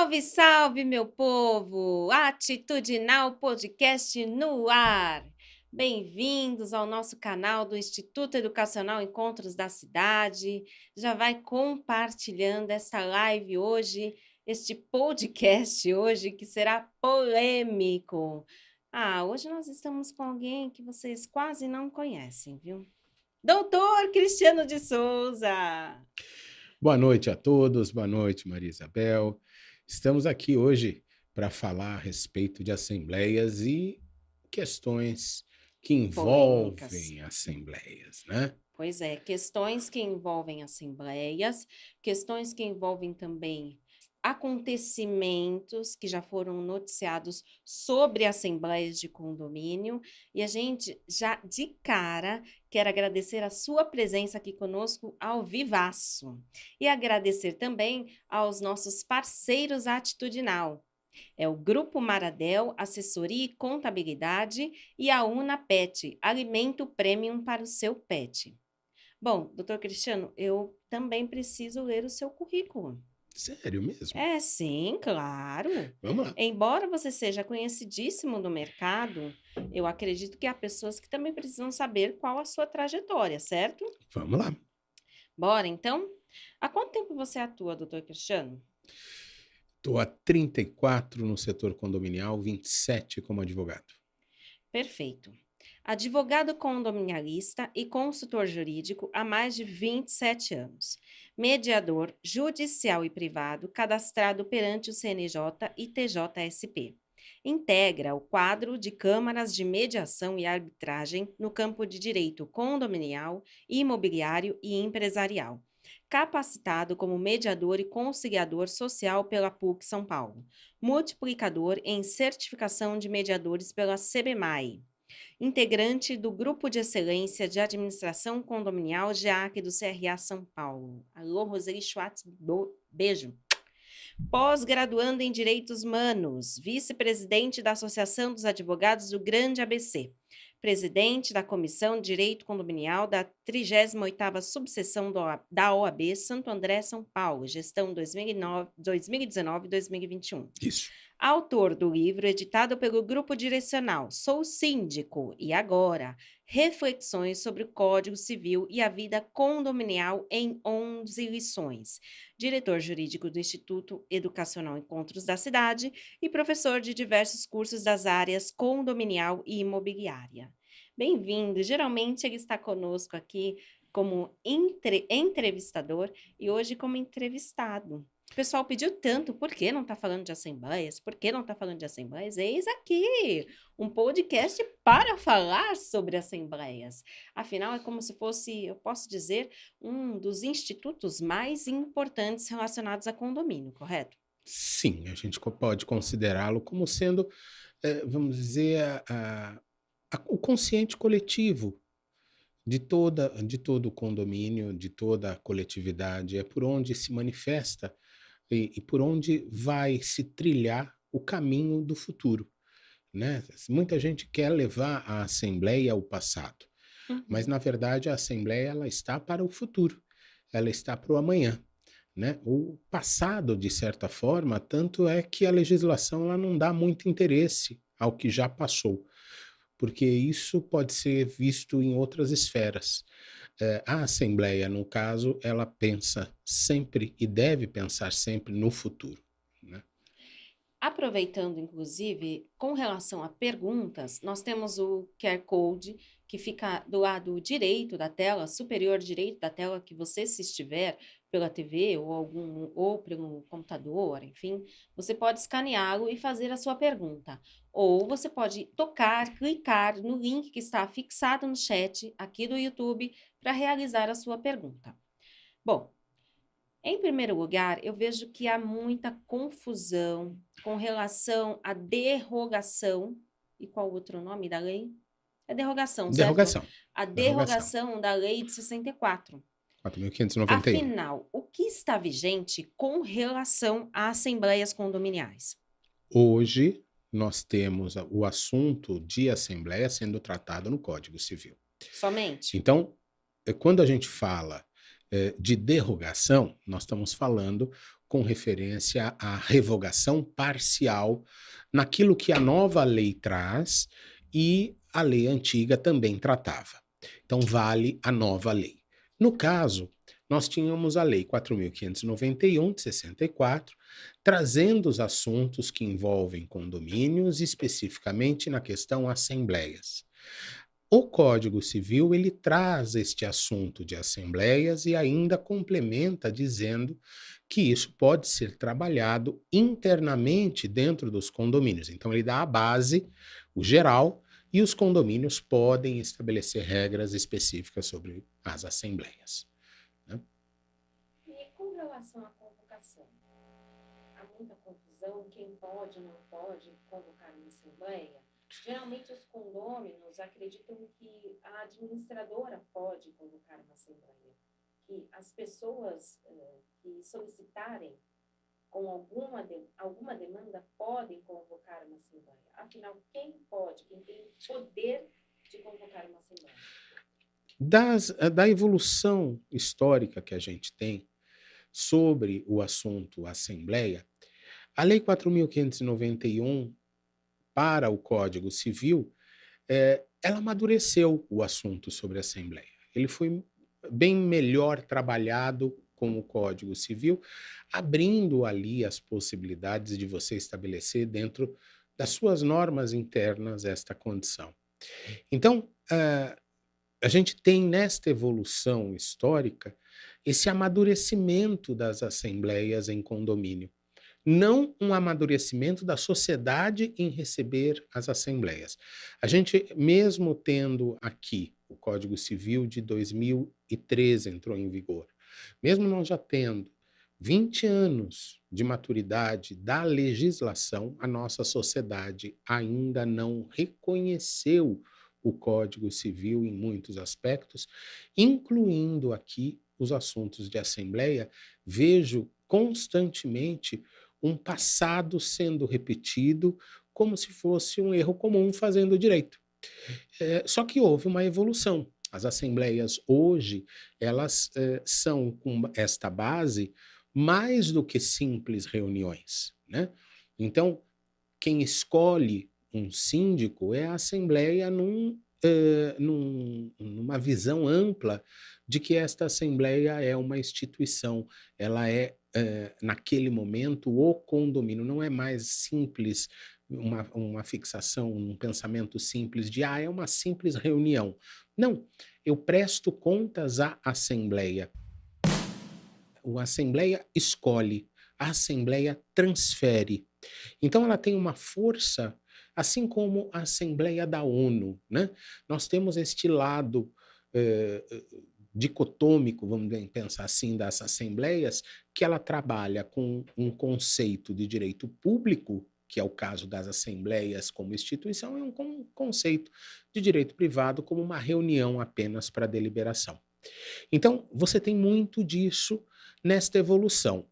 Salve, salve, meu povo! Atitudinal Podcast no ar. Bem-vindos ao nosso canal do Instituto Educacional Encontros da Cidade. Já vai compartilhando essa live hoje, este podcast hoje que será polêmico. Ah, hoje nós estamos com alguém que vocês quase não conhecem, viu? Doutor Cristiano de Souza. Boa noite a todos, boa noite, Maria Isabel. Estamos aqui hoje para falar a respeito de assembleias e questões que envolvem Polêmicas. assembleias, né? Pois é, questões que envolvem assembleias, questões que envolvem também acontecimentos que já foram noticiados sobre assembleias de condomínio. E a gente já de cara quer agradecer a sua presença aqui conosco ao vivaço. E agradecer também aos nossos parceiros Atitudinal. É o Grupo Maradel, Assessoria e Contabilidade e a Una Pet, Alimento Premium para o seu pet. Bom, doutor Cristiano, eu também preciso ler o seu currículo. Sério mesmo? É, sim, claro. Vamos lá. Embora você seja conhecidíssimo no mercado, eu acredito que há pessoas que também precisam saber qual a sua trajetória, certo? Vamos lá. Bora, então? Há quanto tempo você atua, doutor Cristiano? Estou há 34 no setor condominial, 27 como advogado. Perfeito advogado condominialista e consultor jurídico há mais de 27 anos, mediador judicial e privado cadastrado perante o CNJ e TJSP. Integra o quadro de câmaras de mediação e arbitragem no campo de direito condominial, imobiliário e empresarial. Capacitado como mediador e conciliador social pela PUC São Paulo. Multiplicador em certificação de mediadores pela CBMAI integrante do Grupo de Excelência de Administração Condominial GEAC do CRA São Paulo. Alô, Roseli Schwartz, beijo. Pós-graduando em Direitos Humanos, vice-presidente da Associação dos Advogados do Grande ABC, presidente da Comissão de Direito Condominial da 38ª Subseção da OAB Santo André, São Paulo, gestão 2019-2021. Isso autor do livro editado pelo Grupo Direcional Sou Síndico e Agora, Reflexões sobre o Código Civil e a Vida Condominial em 11 lições, diretor jurídico do Instituto Educacional Encontros da Cidade e professor de diversos cursos das áreas condominial e imobiliária. Bem-vindo, geralmente ele está conosco aqui como entre, entrevistador e hoje como entrevistado. O pessoal pediu tanto, por que não está falando de assembleias? Por que não está falando de assembleias? Eis aqui um podcast para falar sobre assembleias. Afinal, é como se fosse, eu posso dizer, um dos institutos mais importantes relacionados a condomínio, correto? Sim, a gente pode considerá-lo como sendo, é, vamos dizer, a, a, o consciente coletivo de toda de todo o condomínio, de toda a coletividade, é por onde se manifesta e, e por onde vai se trilhar o caminho do futuro. Né? Muita gente quer levar a Assembleia ao passado, uhum. mas na verdade a Assembleia ela está para o futuro, ela está para o amanhã. Né? O passado, de certa forma, tanto é que a legislação ela não dá muito interesse ao que já passou, porque isso pode ser visto em outras esferas. É, a Assembleia, no caso, ela pensa sempre e deve pensar sempre no futuro. Né? Aproveitando, inclusive, com relação a perguntas, nós temos o QR Code que fica do lado direito da tela, superior direito da tela, que você, se estiver pela TV ou algum ou pelo computador, enfim, você pode escaneá-lo e fazer a sua pergunta. Ou você pode tocar, clicar no link que está fixado no chat aqui do YouTube para realizar a sua pergunta. Bom, em primeiro lugar, eu vejo que há muita confusão com relação à derrogação. E qual outro nome da lei? É derrogação, certo? Derrogação. A derrogação, derrogação da lei de 64. 4.591. Afinal, o que está vigente com relação a assembleias condominiais? Hoje, nós temos o assunto de assembleia sendo tratado no Código Civil. Somente? Então, quando a gente fala é, de derrogação, nós estamos falando com referência à revogação parcial naquilo que a nova lei traz e a lei antiga também tratava. Então, vale a nova lei. No caso, nós tínhamos a Lei 4.591 de 64, trazendo os assuntos que envolvem condomínios, especificamente na questão assembleias. O Código Civil ele traz este assunto de assembleias e ainda complementa dizendo que isso pode ser trabalhado internamente dentro dos condomínios. Então ele dá a base, o geral, e os condomínios podem estabelecer regras específicas sobre as assembleias. Né? E com relação à convocação, há muita confusão, quem pode ou não pode convocar uma assembleia? Geralmente os condôminos acreditam que a administradora pode convocar uma assembleia, que as pessoas uh, que solicitarem com alguma, de, alguma demanda podem convocar uma assembleia. Afinal, quem pode, quem tem poder de convocar uma assembleia? Das, eh, da evolução histórica que a gente tem sobre o assunto assembleia, a Lei 4.591 para o Código Civil, é, ela amadureceu o assunto sobre a assembleia. Ele foi bem melhor trabalhado com o Código Civil, abrindo ali as possibilidades de você estabelecer dentro das suas normas internas esta condição. Então, uh, a gente tem nesta evolução histórica esse amadurecimento das assembleias em condomínio. Não um amadurecimento da sociedade em receber as assembleias. A gente, mesmo tendo aqui o Código Civil de 2013 entrou em vigor, mesmo nós já tendo 20 anos de maturidade da legislação, a nossa sociedade ainda não reconheceu o Código Civil em muitos aspectos, incluindo aqui os assuntos de assembleia. Vejo constantemente um passado sendo repetido como se fosse um erro comum fazendo direito. É, só que houve uma evolução. As assembleias hoje, elas eh, são com esta base mais do que simples reuniões, né? Então, quem escolhe um síndico é a assembleia num, eh, num, numa visão ampla de que esta assembleia é uma instituição, ela é, eh, naquele momento, o condomínio, não é mais simples uma, uma fixação, um pensamento simples de, ah, é uma simples reunião. Não, eu presto contas à Assembleia. A Assembleia escolhe, a Assembleia transfere. Então ela tem uma força, assim como a Assembleia da ONU. Né? Nós temos este lado eh, dicotômico, vamos pensar assim, das assembleias, que ela trabalha com um conceito de direito público que é o caso das assembleias como instituição, é um conceito de direito privado como uma reunião apenas para deliberação. Então, você tem muito disso nesta evolução.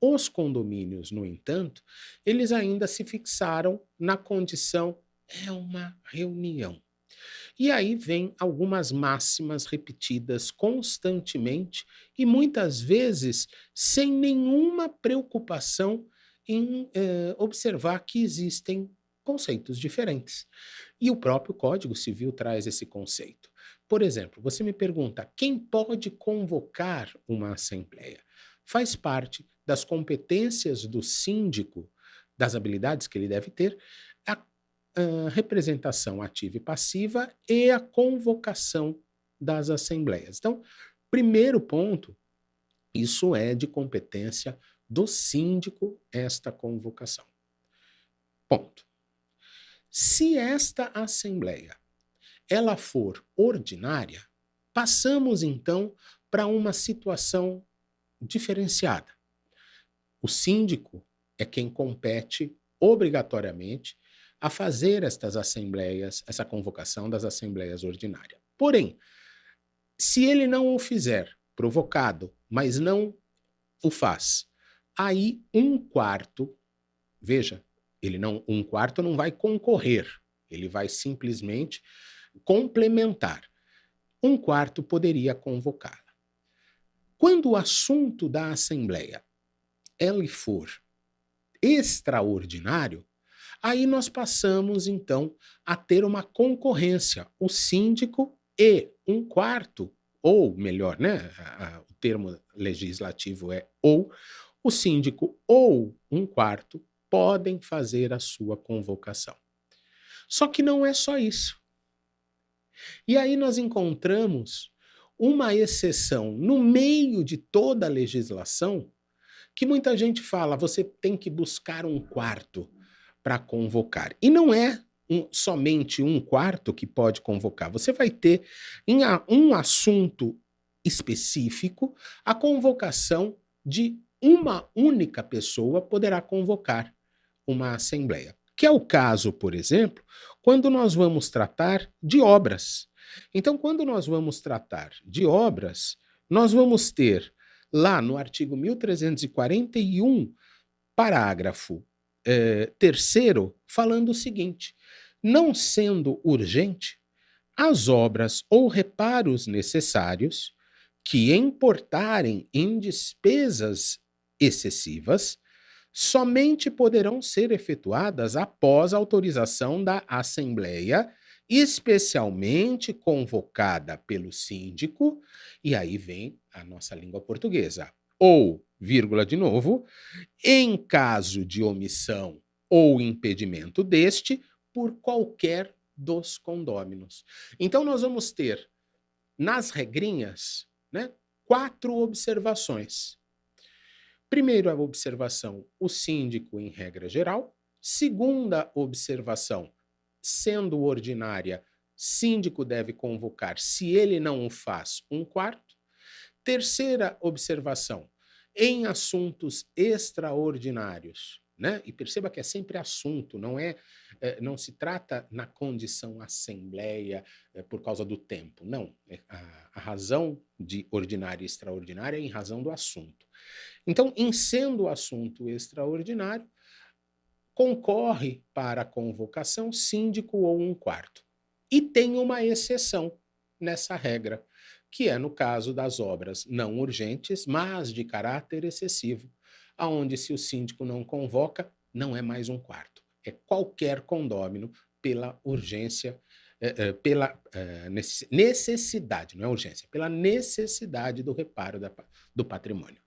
Os condomínios, no entanto, eles ainda se fixaram na condição é uma reunião. E aí vem algumas máximas repetidas constantemente e muitas vezes sem nenhuma preocupação em eh, observar que existem conceitos diferentes. E o próprio Código Civil traz esse conceito. Por exemplo, você me pergunta quem pode convocar uma assembleia? Faz parte das competências do síndico, das habilidades que ele deve ter, representação ativa e passiva e a convocação das assembleias. Então, primeiro ponto, isso é de competência do síndico esta convocação. Ponto. Se esta assembleia ela for ordinária, passamos então para uma situação diferenciada. O síndico é quem compete obrigatoriamente a fazer estas assembleias, essa convocação das assembleias ordinárias. Porém, se ele não o fizer, provocado, mas não o faz, Aí um quarto, veja, ele não, um quarto não vai concorrer, ele vai simplesmente complementar. Um quarto poderia convocá-la. Quando o assunto da Assembleia ele for extraordinário, aí nós passamos então a ter uma concorrência, o síndico e um quarto, ou melhor, né, o termo legislativo é ou, o síndico ou um quarto podem fazer a sua convocação. Só que não é só isso. E aí nós encontramos uma exceção no meio de toda a legislação que muita gente fala, você tem que buscar um quarto para convocar. E não é um, somente um quarto que pode convocar. Você vai ter em a, um assunto específico a convocação de uma única pessoa poderá convocar uma assembleia. Que é o caso, por exemplo, quando nós vamos tratar de obras. Então, quando nós vamos tratar de obras, nós vamos ter lá no artigo 1341, parágrafo eh, terceiro, falando o seguinte: não sendo urgente, as obras ou reparos necessários que importarem em despesas excessivas somente poderão ser efetuadas após autorização da Assembleia, especialmente convocada pelo síndico, e aí vem a nossa língua portuguesa. Ou, vírgula de novo, em caso de omissão ou impedimento deste, por qualquer dos condôminos. Então, nós vamos ter, nas regrinhas, né, quatro observações. Primeiro, a observação, o síndico em regra geral. Segunda observação, sendo ordinária, síndico deve convocar, se ele não o faz, um quarto. Terceira observação, em assuntos extraordinários, né? E perceba que é sempre assunto, não é, é não se trata na condição assembleia é, por causa do tempo, não. É, a, a razão de ordinária e extraordinária é em razão do assunto. Então, em sendo assunto extraordinário, concorre para a convocação síndico ou um quarto. E tem uma exceção nessa regra, que é no caso das obras não urgentes, mas de caráter excessivo, aonde se o síndico não convoca, não é mais um quarto, é qualquer condômino pela urgência, é, é, pela é, necessidade, não é urgência, pela necessidade do reparo do patrimônio.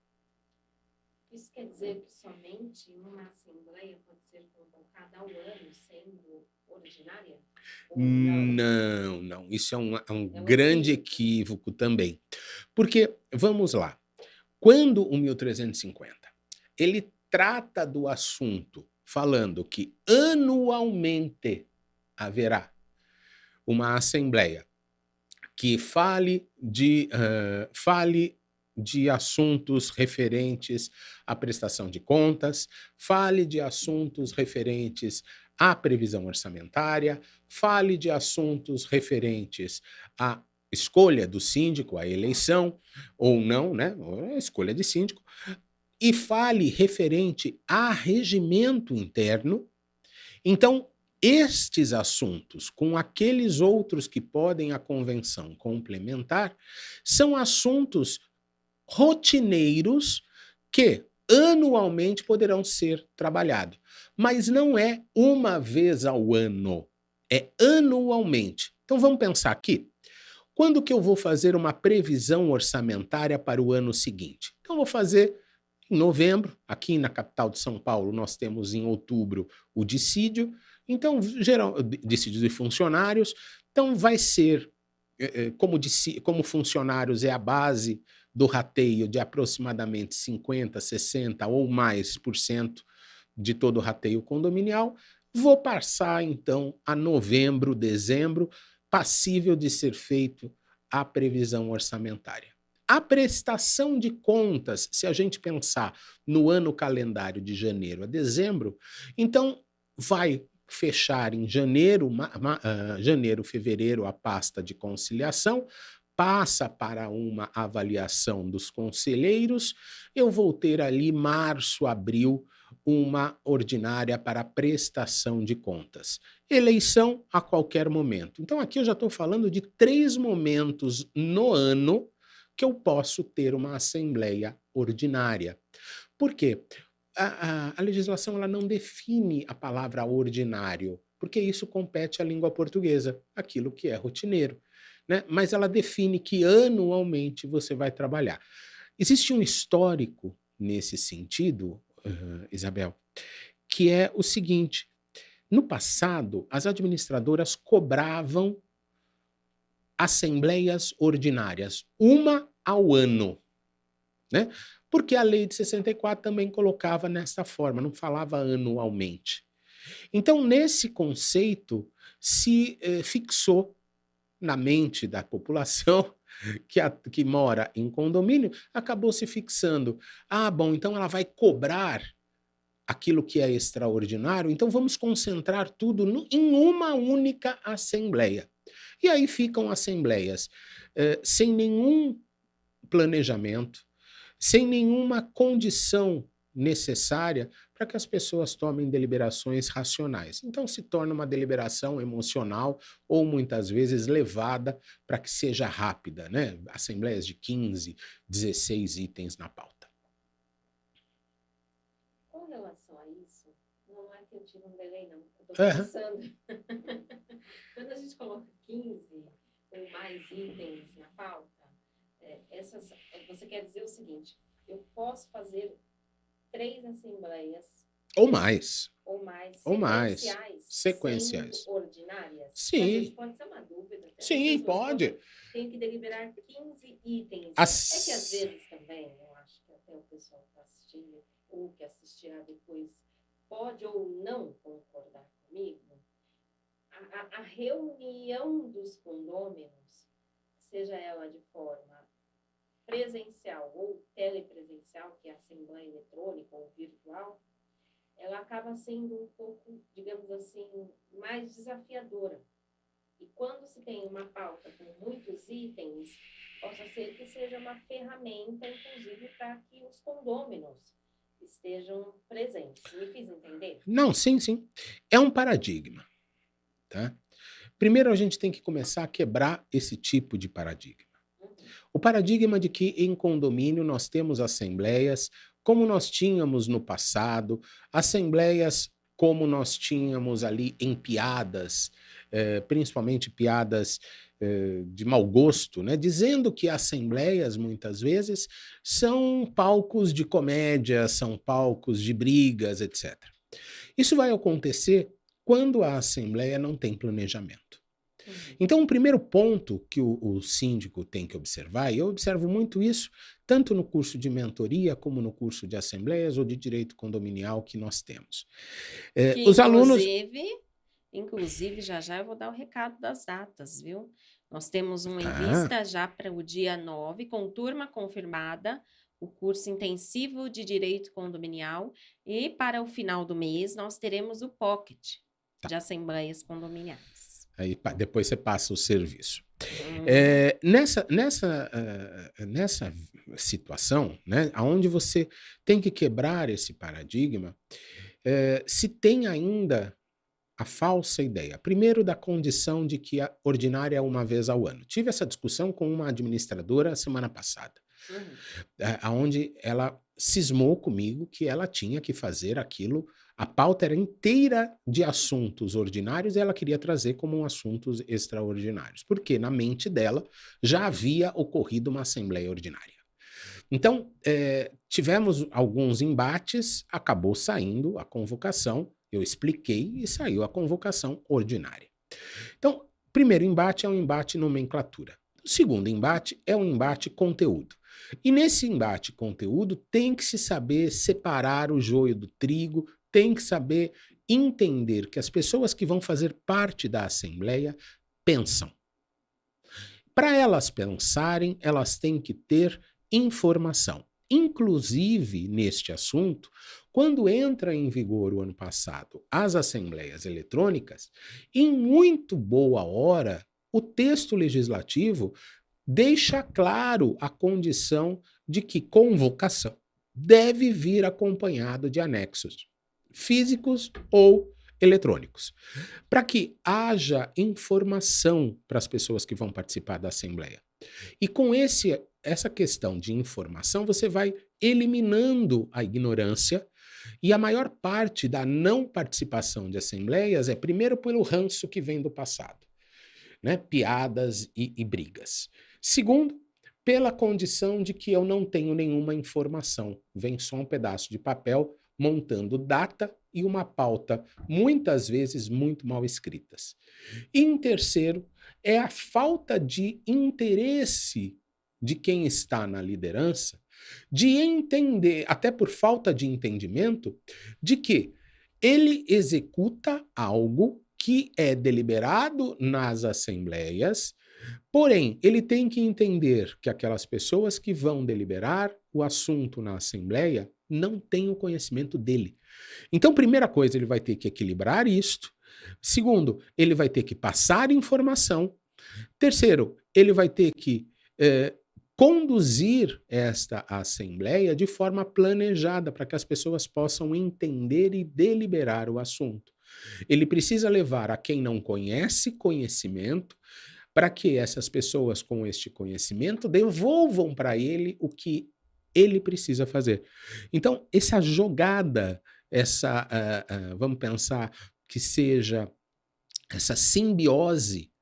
Isso quer dizer que somente uma assembleia pode ser convocada ao ano, sendo ordinária? Não, não. Isso é um, é um é grande equívoco também. Porque, vamos lá, quando o 1350 ele trata do assunto falando que anualmente haverá uma assembleia que fale de uh, fale de assuntos referentes à prestação de contas, fale de assuntos referentes à previsão orçamentária, fale de assuntos referentes à escolha do síndico, à eleição, ou não, né? A escolha de síndico, e fale referente a regimento interno. Então, estes assuntos, com aqueles outros que podem a convenção complementar, são assuntos rotineiros que anualmente poderão ser trabalhados. Mas não é uma vez ao ano, é anualmente. Então vamos pensar aqui. Quando que eu vou fazer uma previsão orçamentária para o ano seguinte? Então vou fazer em novembro, aqui na capital de São Paulo, nós temos em outubro o dissídio, então, geral, dissídio de funcionários, então vai ser, eh, eh, como, como funcionários é a base do rateio de aproximadamente 50, 60 ou mais por cento de todo o rateio condominial, vou passar então a novembro, dezembro, passível de ser feito a previsão orçamentária. A prestação de contas, se a gente pensar no ano calendário de janeiro a dezembro, então vai fechar em janeiro, uh, janeiro, fevereiro a pasta de conciliação, passa para uma avaliação dos conselheiros, eu vou ter ali março, abril, uma ordinária para prestação de contas. Eleição a qualquer momento. Então, aqui eu já estou falando de três momentos no ano que eu posso ter uma assembleia ordinária. Por quê? A, a, a legislação ela não define a palavra ordinário, porque isso compete à língua portuguesa, aquilo que é rotineiro. Né? Mas ela define que anualmente você vai trabalhar. Existe um histórico nesse sentido, uh, Isabel, que é o seguinte: no passado, as administradoras cobravam assembleias ordinárias, uma ao ano. Né? Porque a lei de 64 também colocava nessa forma, não falava anualmente. Então, nesse conceito, se eh, fixou na mente da população que, a, que mora em condomínio, acabou se fixando. Ah, bom, então ela vai cobrar aquilo que é extraordinário, então vamos concentrar tudo no, em uma única assembleia. E aí ficam assembleias eh, sem nenhum planejamento, sem nenhuma condição necessária para que as pessoas tomem deliberações racionais. Então se torna uma deliberação emocional ou muitas vezes levada para que seja rápida, né? Assembleias de 15, 16 itens na pauta. Com relação a isso, não é que eu tive um delay, não. Eu estou pensando. Quando a gente coloca 15 ou mais itens na pauta, é, essas, você quer dizer o seguinte: eu posso fazer três assembleias. Ou mais. Ou mais. Ou mais. Sequenciais. Ordinárias. Sim. pode ser uma dúvida. Sim, pode. Tem que deliberar 15 itens. As... É que às vezes também, eu acho que até o pessoal que está assistindo, ou que assistirá depois, pode ou não concordar comigo. A, a, a reunião dos condôminos, seja ela de forma presencial ou telepresencial, que é a assembleia eletrônica ou virtual, ela acaba sendo um pouco, digamos assim, mais desafiadora. E quando se tem uma pauta com muitos itens, possa ser que seja uma ferramenta, inclusive, para que os condôminos estejam presentes. Me fiz entender? Não, sim, sim. É um paradigma. Tá? Primeiro, a gente tem que começar a quebrar esse tipo de paradigma. O paradigma de que em condomínio nós temos assembleias como nós tínhamos no passado, assembleias como nós tínhamos ali em piadas, eh, principalmente piadas eh, de mau gosto, né? dizendo que assembleias, muitas vezes, são palcos de comédia, são palcos de brigas, etc. Isso vai acontecer quando a assembleia não tem planejamento. Uhum. Então, o primeiro ponto que o, o, síndico tem que observar, e eu observo muito isso, tanto no curso de mentoria, como no curso de assembleias ou de direito condominial que nós temos. É, que, os alunos. Inclusive, já já eu vou dar o recado das datas, viu? Nós temos um em ah. vista já para o dia 9, com turma confirmada, o curso intensivo de direito condominial, e para o final do mês nós teremos o pocket tá. de assembleias condominiais. Aí depois você passa o serviço. É, nessa, nessa, uh, nessa situação, né, onde você tem que quebrar esse paradigma, uh, se tem ainda a falsa ideia, primeiro da condição de que a ordinária é uma vez ao ano. Tive essa discussão com uma administradora semana passada, uhum. uh, onde ela cismou comigo que ela tinha que fazer aquilo a pauta era inteira de assuntos ordinários e ela queria trazer como assuntos extraordinários, porque na mente dela já havia ocorrido uma assembleia ordinária. Então, é, tivemos alguns embates, acabou saindo a convocação, eu expliquei e saiu a convocação ordinária. Então, primeiro embate é um embate nomenclatura. O segundo embate é um embate conteúdo. E nesse embate conteúdo tem que se saber separar o joio do trigo, tem que saber entender que as pessoas que vão fazer parte da Assembleia pensam. Para elas pensarem, elas têm que ter informação. Inclusive, neste assunto, quando entra em vigor o ano passado as assembleias eletrônicas, em muito boa hora, o texto legislativo deixa claro a condição de que convocação deve vir acompanhado de anexos físicos ou eletrônicos, para que haja informação para as pessoas que vão participar da Assembleia. E com esse, essa questão de informação, você vai eliminando a ignorância. E a maior parte da não participação de assembleias é, primeiro, pelo ranço que vem do passado, né? piadas e, e brigas. Segundo, pela condição de que eu não tenho nenhuma informação, vem só um pedaço de papel montando data e uma pauta, muitas vezes muito mal escritas. Em terceiro, é a falta de interesse de quem está na liderança de entender, até por falta de entendimento, de que ele executa algo que é deliberado nas assembleias, porém, ele tem que entender que aquelas pessoas que vão deliberar o assunto na assembleia não têm o conhecimento dele. Então, primeira coisa, ele vai ter que equilibrar isto. Segundo, ele vai ter que passar informação. Terceiro, ele vai ter que eh, conduzir esta assembleia de forma planejada para que as pessoas possam entender e deliberar o assunto. Ele precisa levar a quem não conhece conhecimento para que essas pessoas com este conhecimento devolvam para ele o que ele precisa fazer. Então, essa jogada, essa, uh, uh, vamos pensar que seja essa simbiose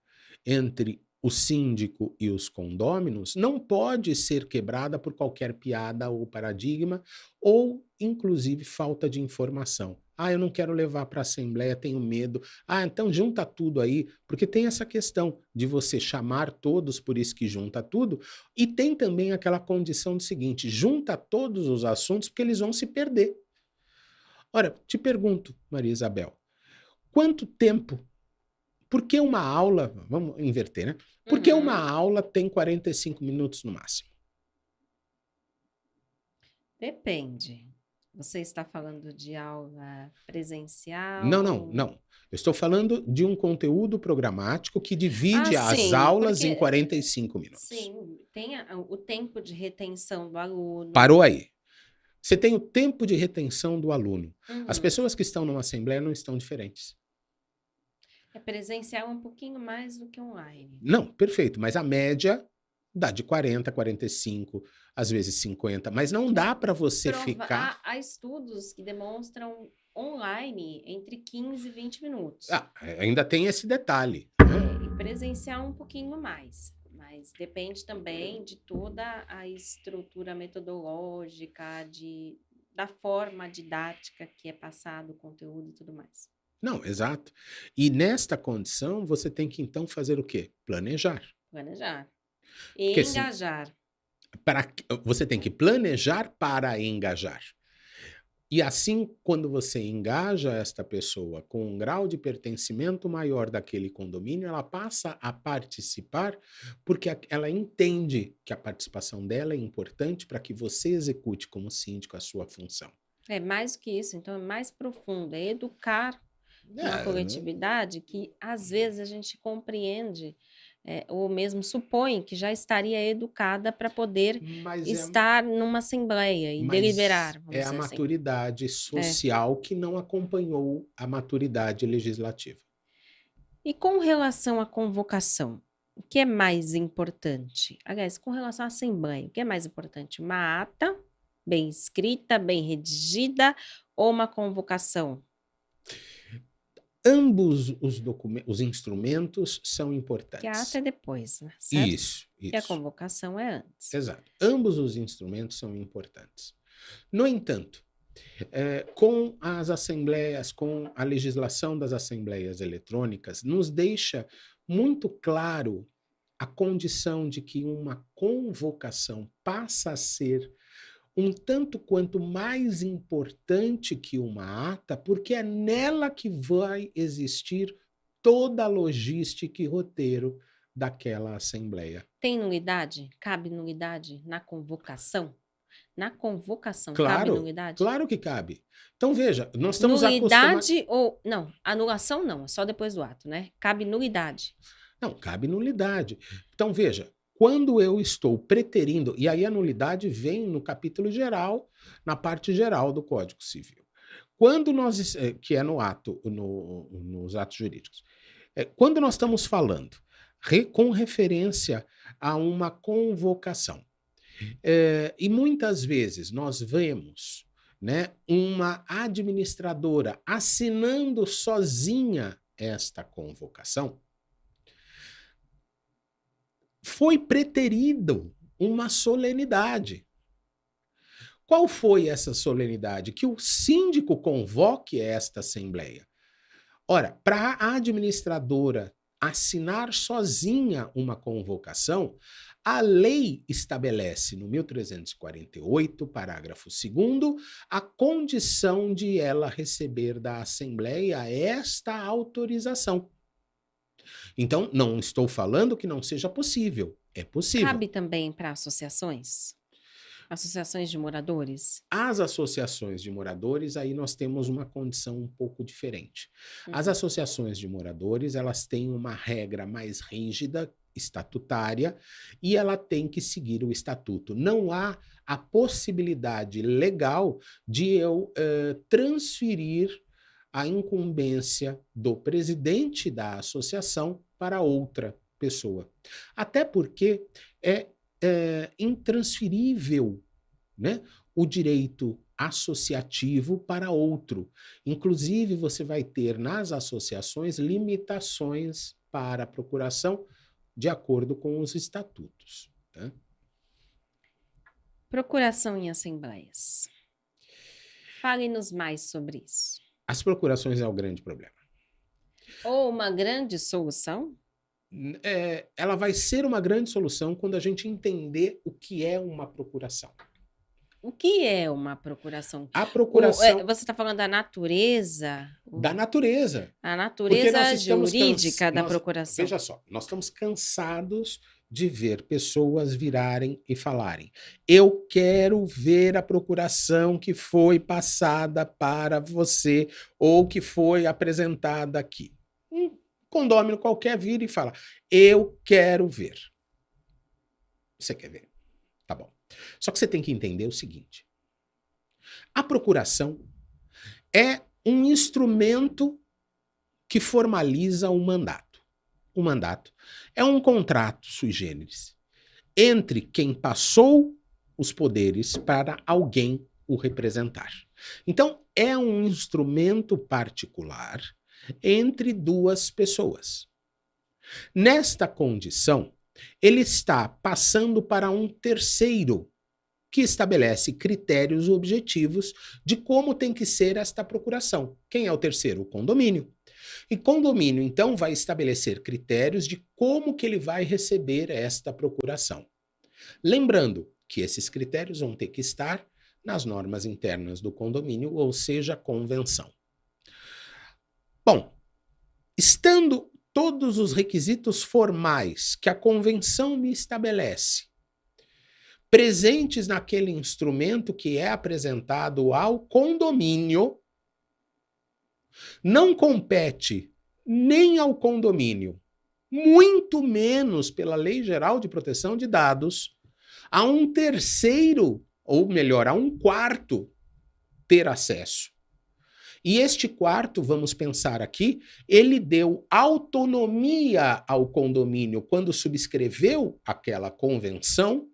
entre o síndico e os condôminos não pode ser quebrada por qualquer piada ou paradigma ou, inclusive, falta de informação. Ah, eu não quero levar para a Assembleia, tenho medo. Ah, então junta tudo aí, porque tem essa questão de você chamar todos, por isso que junta tudo, e tem também aquela condição do seguinte: junta todos os assuntos, porque eles vão se perder. Ora, te pergunto, Maria Isabel, quanto tempo por que uma aula, vamos inverter, né? Por que uhum. uma aula tem 45 minutos no máximo? Depende. Você está falando de aula presencial? Não, não, não. Eu estou falando de um conteúdo programático que divide ah, as sim, aulas porque... em 45 minutos. Sim, tem o tempo de retenção do aluno. Parou aí. Você tem o tempo de retenção do aluno. Uhum. As pessoas que estão numa assembleia não estão diferentes. É presencial um pouquinho mais do que online. Não, perfeito, mas a média dá de 40, 45, às vezes 50, mas não dá para você Prova ficar. Há, há, estudos que demonstram online entre 15 e 20 minutos. Ah, é, ainda tem esse detalhe. É, e presencial um pouquinho mais. Mas depende também de toda a estrutura metodológica, de, da forma didática que é passado o conteúdo e tudo mais. Não, exato. E nesta condição, você tem que então fazer o quê? Planejar. Planejar. Porque, engajar. Assim, para, você tem que planejar para engajar. E assim, quando você engaja esta pessoa com um grau de pertencimento maior daquele condomínio, ela passa a participar porque ela entende que a participação dela é importante para que você execute como síndico a sua função. É mais que isso, então é mais profundo, é educar é, uma coletividade que às vezes a gente compreende é, ou mesmo supõe que já estaria educada para poder mas é estar é, numa assembleia e deliberar. É a assim. maturidade é. social que não acompanhou a maturidade legislativa. E com relação à convocação, o que é mais importante? Aliás, com relação à assembleia, o que é mais importante? Uma ata bem escrita, bem redigida ou uma convocação? Ambos os, os instrumentos são importantes. Que a ata é depois, né? Certo? Isso, isso. E a convocação é antes. Exato. Ambos os instrumentos são importantes. No entanto, é, com as assembleias, com a legislação das assembleias eletrônicas, nos deixa muito claro a condição de que uma convocação passa a ser um tanto quanto mais importante que uma ata, porque é nela que vai existir toda a logística e roteiro daquela assembleia. Tem nulidade? Cabe nulidade na convocação? Na convocação claro, cabe nulidade? Claro que cabe. Então veja, nós estamos Nulidade ou não, anulação não, é só depois do ato, né? Cabe nulidade. Não, cabe nulidade. Então veja, quando eu estou preterindo, e aí a nulidade vem no capítulo geral, na parte geral do Código Civil. Quando nós, eh, que é no ato, no, nos atos jurídicos, é, quando nós estamos falando com referência a uma convocação. É, e muitas vezes nós vemos né, uma administradora assinando sozinha esta convocação. Foi preterido uma solenidade. Qual foi essa solenidade? Que o síndico convoque esta assembleia. Ora, para a administradora assinar sozinha uma convocação, a lei estabelece no 1348, parágrafo 2, a condição de ela receber da Assembleia esta autorização. Então, não estou falando que não seja possível. É possível. Cabe também para associações? Associações de moradores? As associações de moradores, aí nós temos uma condição um pouco diferente. As uhum. associações de moradores, elas têm uma regra mais rígida, estatutária, e ela tem que seguir o estatuto. Não há a possibilidade legal de eu uh, transferir a incumbência do presidente da associação para outra pessoa. Até porque é é, intransferível né, o direito associativo para outro. Inclusive, você vai ter nas associações limitações para a procuração de acordo com os estatutos. Tá? Procuração em assembleias. Fale-nos mais sobre isso. As procurações é o grande problema. Ou uma grande solução? é, ela vai ser uma grande solução quando a gente entender o que é uma procuração. O que é uma procuração? A procuração. O, é, você está falando da natureza? Da natureza. A natureza jurídica cansa... da nós, procuração. Veja só, nós estamos cansados de ver pessoas virarem e falarem: eu quero ver a procuração que foi passada para você ou que foi apresentada aqui condômino qualquer vira e fala: Eu quero ver. Você quer ver? Tá bom. Só que você tem que entender o seguinte: a procuração é um instrumento que formaliza um mandato. O mandato é um contrato sui generis entre quem passou os poderes para alguém o representar. Então, é um instrumento particular entre duas pessoas. Nesta condição, ele está passando para um terceiro que estabelece critérios objetivos de como tem que ser esta procuração. Quem é o terceiro? O condomínio. E condomínio, então, vai estabelecer critérios de como que ele vai receber esta procuração. Lembrando que esses critérios vão ter que estar nas normas internas do condomínio, ou seja, convenção. Bom, estando todos os requisitos formais que a convenção me estabelece presentes naquele instrumento que é apresentado ao condomínio, não compete nem ao condomínio, muito menos pela Lei Geral de Proteção de Dados, a um terceiro, ou melhor, a um quarto, ter acesso. E este quarto, vamos pensar aqui, ele deu autonomia ao condomínio quando subscreveu aquela convenção.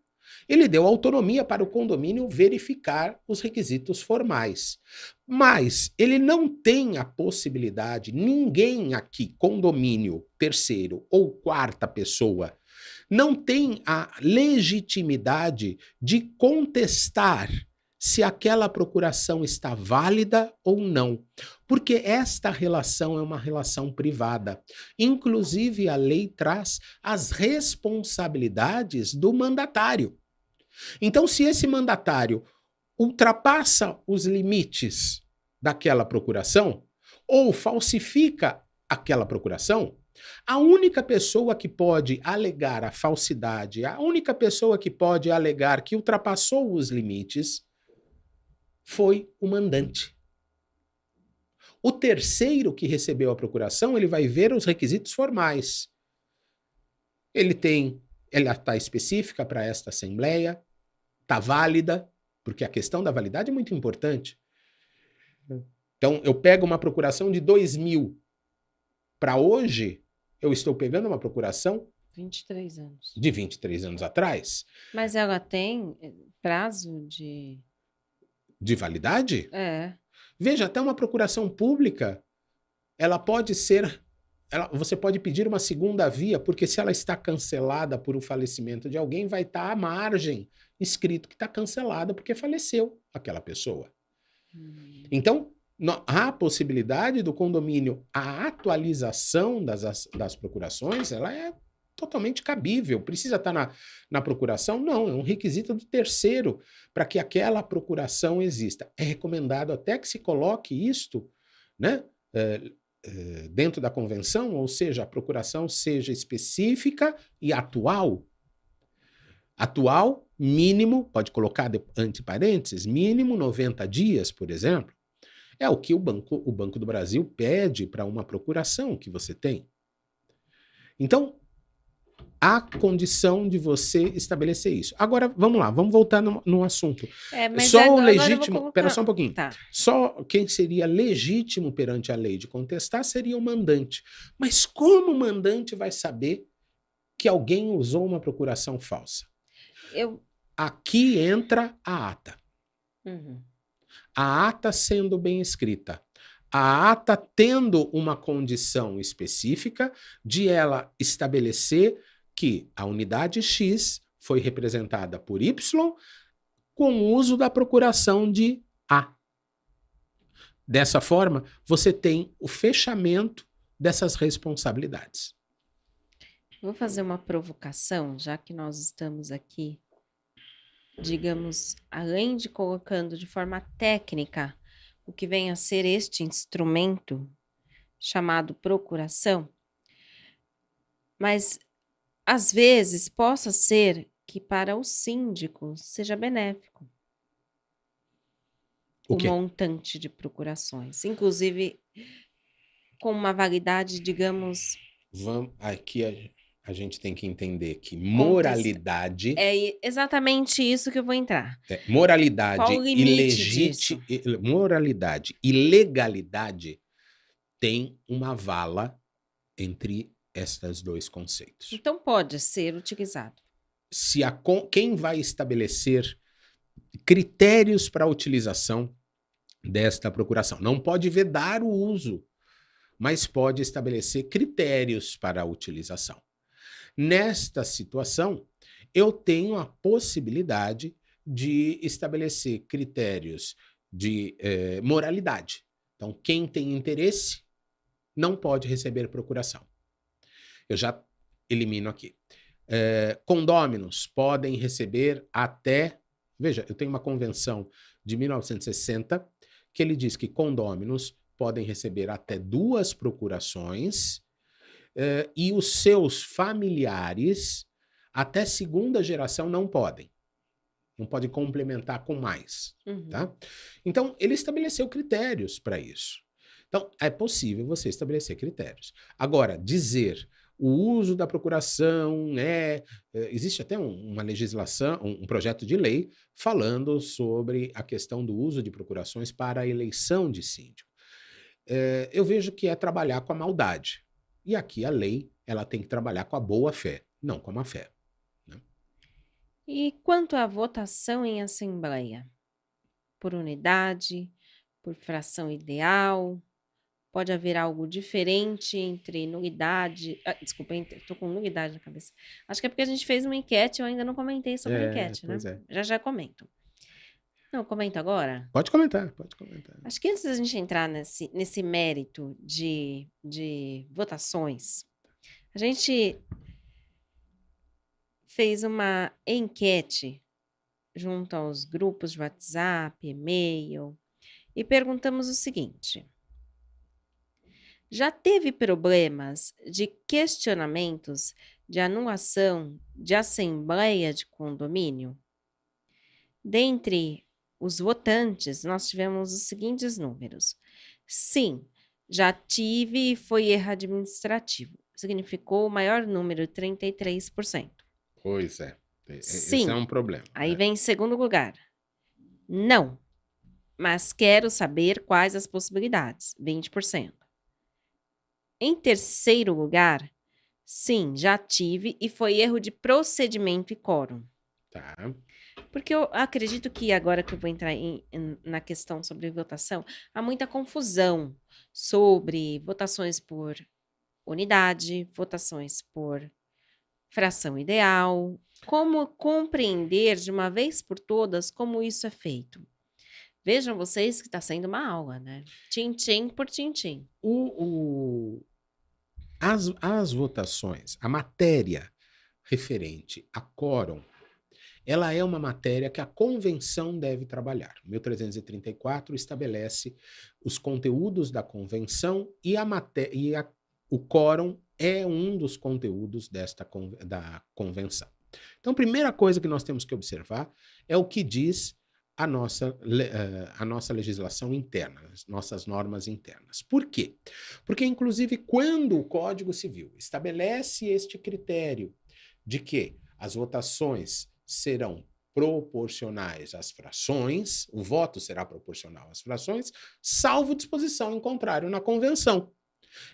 Ele deu autonomia para o condomínio verificar os requisitos formais. Mas ele não tem a possibilidade, ninguém aqui, condomínio terceiro ou quarta pessoa, não tem a legitimidade de contestar se aquela procuração está válida ou não, porque esta relação é uma relação privada. Inclusive, a lei traz as responsabilidades do mandatário. Então, se esse mandatário ultrapassa os limites daquela procuração ou falsifica aquela procuração, a única pessoa que pode alegar a falsidade, a única pessoa que pode alegar que ultrapassou os limites foi o mandante. O terceiro que recebeu a procuração, ele vai ver os requisitos formais. Ele tem, ela está específica para esta assembleia, está válida, porque a questão da validade é muito importante. Então, eu pego uma procuração de 2 mil. Para hoje, eu estou pegando uma procuração 23 anos. de 23 anos atrás, Mas ela tem eh, prazo de. De validade, É. veja, até uma procuração pública, ela pode ser. ela- você pode pedir uma segunda via, porque se ela está cancelada por o falecimento de alguém, vai estar à margem escrito que está cancelada porque faleceu aquela pessoa. Hum. Então, há a possibilidade do condomínio, a atualização das, as- das procurações, ela é totalmente cabível. Precisa estar na, na procuração? Não, é um requisito do terceiro para que aquela procuração exista. É recomendado até que se coloque isto né, é, é, dentro da convenção, ou seja, a procuração seja específica e atual. Atual, mínimo, pode colocar entre parênteses, mínimo 90 dias, por exemplo. É o que o Banco, o Banco do Brasil pede para uma procuração que você tem. Então, há condição de você estabelecer isso. Agora, vamos lá, vamos voltar no, no assunto. É, Só o eu vou legítimo. colocar- Pera só um pouquinho. Tá. Só quem seria legítimo perante a lei de contestar seria o mandante. Mas como o mandante vai saber que alguém usou uma procuração falsa? Eu. Aqui entra a ata. Uhum. A ata sendo bem escrita. A ata tendo uma condição específica de ela estabelecer que a unidade X foi representada por Y com o uso da procuração de A. Dessa forma, você tem o fechamento dessas responsabilidades. Vou fazer uma provocação, já que nós estamos aqui, digamos, além de colocando de forma técnica o que vem a ser este instrumento chamado procuração, mas às vezes possa ser que para o síndico seja benéfico. O o montante de procurações, inclusive com uma validade, digamos, Vamos, aqui a, a gente tem que entender que moralidade, é exatamente isso que eu vou entrar. é, moralidade e e- moralidade e legalidade tem uma vala entre estes dois conceitos. Então pode ser utilizado. Se a, quem vai estabelecer critérios para a utilização desta procuração não pode vedar o uso, mas pode estabelecer critérios para a utilização. Nesta situação, eu tenho a possibilidade de estabelecer critérios de eh, moralidade. Então, quem tem interesse não pode receber procuração. Eu já elimino aqui. Eh, condôminos podem receber até. Veja, eu tenho uma convenção de 1960 que ele diz que condôminos podem receber até duas procurações eh, e os seus familiares, até segunda geração, não podem. Não podem complementar com mais. Uhum. Tá? Então, ele estabeleceu critérios para isso. Então, é possível você estabelecer critérios. Agora, dizer o uso da procuração é. Existe até um- uma legislação, um, um projeto de lei falando sobre a questão do uso de procurações para a eleição de síndico. É, eu vejo que é trabalhar com a maldade. E aqui a lei ela tem que trabalhar com a boa fé, não com a má fé. E quanto à votação em assembleia? Por unidade, por fração ideal? Pode haver algo diferente entre nulidade. Ah, desculpa, estou com nulidade na cabeça. Acho que é porque a gente fez uma enquete, eu ainda não comentei sobre a É, enquete, né? é. Já já comento. Não, comento agora. Pode comentar, pode comentar. Acho que antes da gente entrar nesse, nesse mérito de, de votações, a gente fez uma enquete junto aos grupos de WhatsApp, e-mail, e perguntamos o seguinte: já teve problemas de questionamentos de anulação de assembleia de condomínio? Dentre os votantes, nós tivemos os seguintes números. Sim, já tive e foi erro administrativo. Significou o maior número, 33%. Pois é. Sim. Esse é um problema. Aí né? vem em segundo lugar. Não, mas quero saber quais as possibilidades, 20%. Em terceiro lugar, Sim, já tive e foi erro de procedimento e quórum. Tá. Porque eu acredito que agora que eu vou entrar em- em- na questão sobre votação, há muita confusão sobre votações por unidade, votações por fração ideal. Como compreender de uma vez por todas como isso é feito? Vejam vocês que está sendo uma aula, né? Tintim por tintim. O, o- as, as votações, a matéria referente a quórum, ela é uma matéria que a convenção deve trabalhar. O 1334 estabelece os conteúdos da convenção e, a maté e a- o quórum é um dos conteúdos desta con- da convenção. Então, a primeira coisa que nós temos que observar é o que diz a nossa, eh, a nossa legislação interna, as nossas normas internas. Por quê? Porque, inclusive, quando o Código Civil estabelece este critério de que as votações serão proporcionais às frações, o voto será proporcional às frações, salvo disposição em contrário na convenção.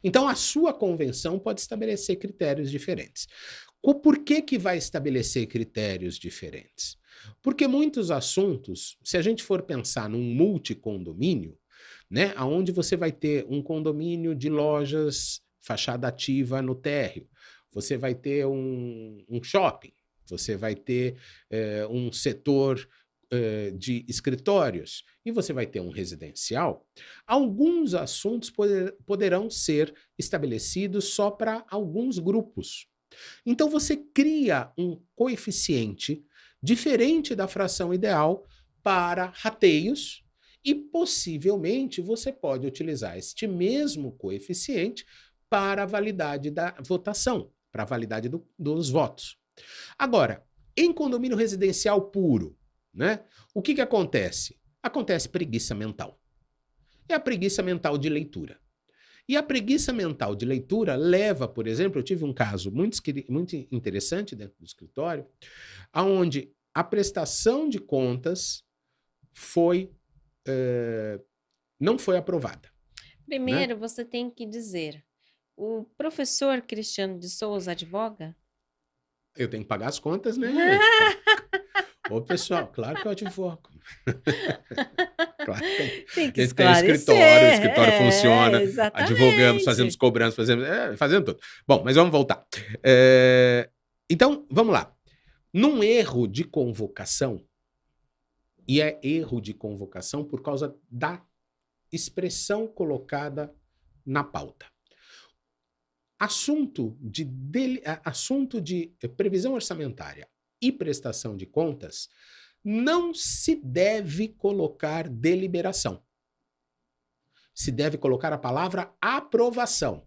Então, a sua convenção pode estabelecer critérios diferentes. Por que, que vai estabelecer critérios diferentes? Porque muitos assuntos, se a gente for pensar num multicondomínio, né, aonde você vai ter um condomínio de lojas, fachada ativa no térreo, você vai ter um, um shopping, você vai ter eh, um setor eh, de escritórios e você vai ter um residencial, alguns assuntos poder- poderão ser estabelecidos só para alguns grupos. Então você cria um coeficiente diferente da fração ideal para rateios e possivelmente você pode utilizar este mesmo coeficiente para a validade da votação, para a validade do- dos votos. Agora, em condomínio residencial puro, né? O que, que acontece? Acontece preguiça mental. É a preguiça mental de leitura. E a preguiça mental de leitura leva, por exemplo, eu tive um caso muito, muito interessante dentro do escritório, aonde a prestação de contas foi eh, não foi aprovada. Primeiro, você tem que dizer: o professor Cristiano de Souza advoga? Eu tenho que pagar as contas, né? Ô, pessoal, claro que eu advogo. claro que tem. Tem que Ele tem esclarecer. escritório, o escritório funciona, exatamente. Advogamos, fazemos cobranças, fazemos, é, fazendo tudo. Bom, mas vamos voltar. É, então, vamos lá. Num erro de convocação, e é erro de convocação por causa da expressão colocada na pauta. Assunto de, dele- assunto de previsão orçamentária e prestação de contas não se deve colocar deliberação. Se deve colocar a palavra aprovação.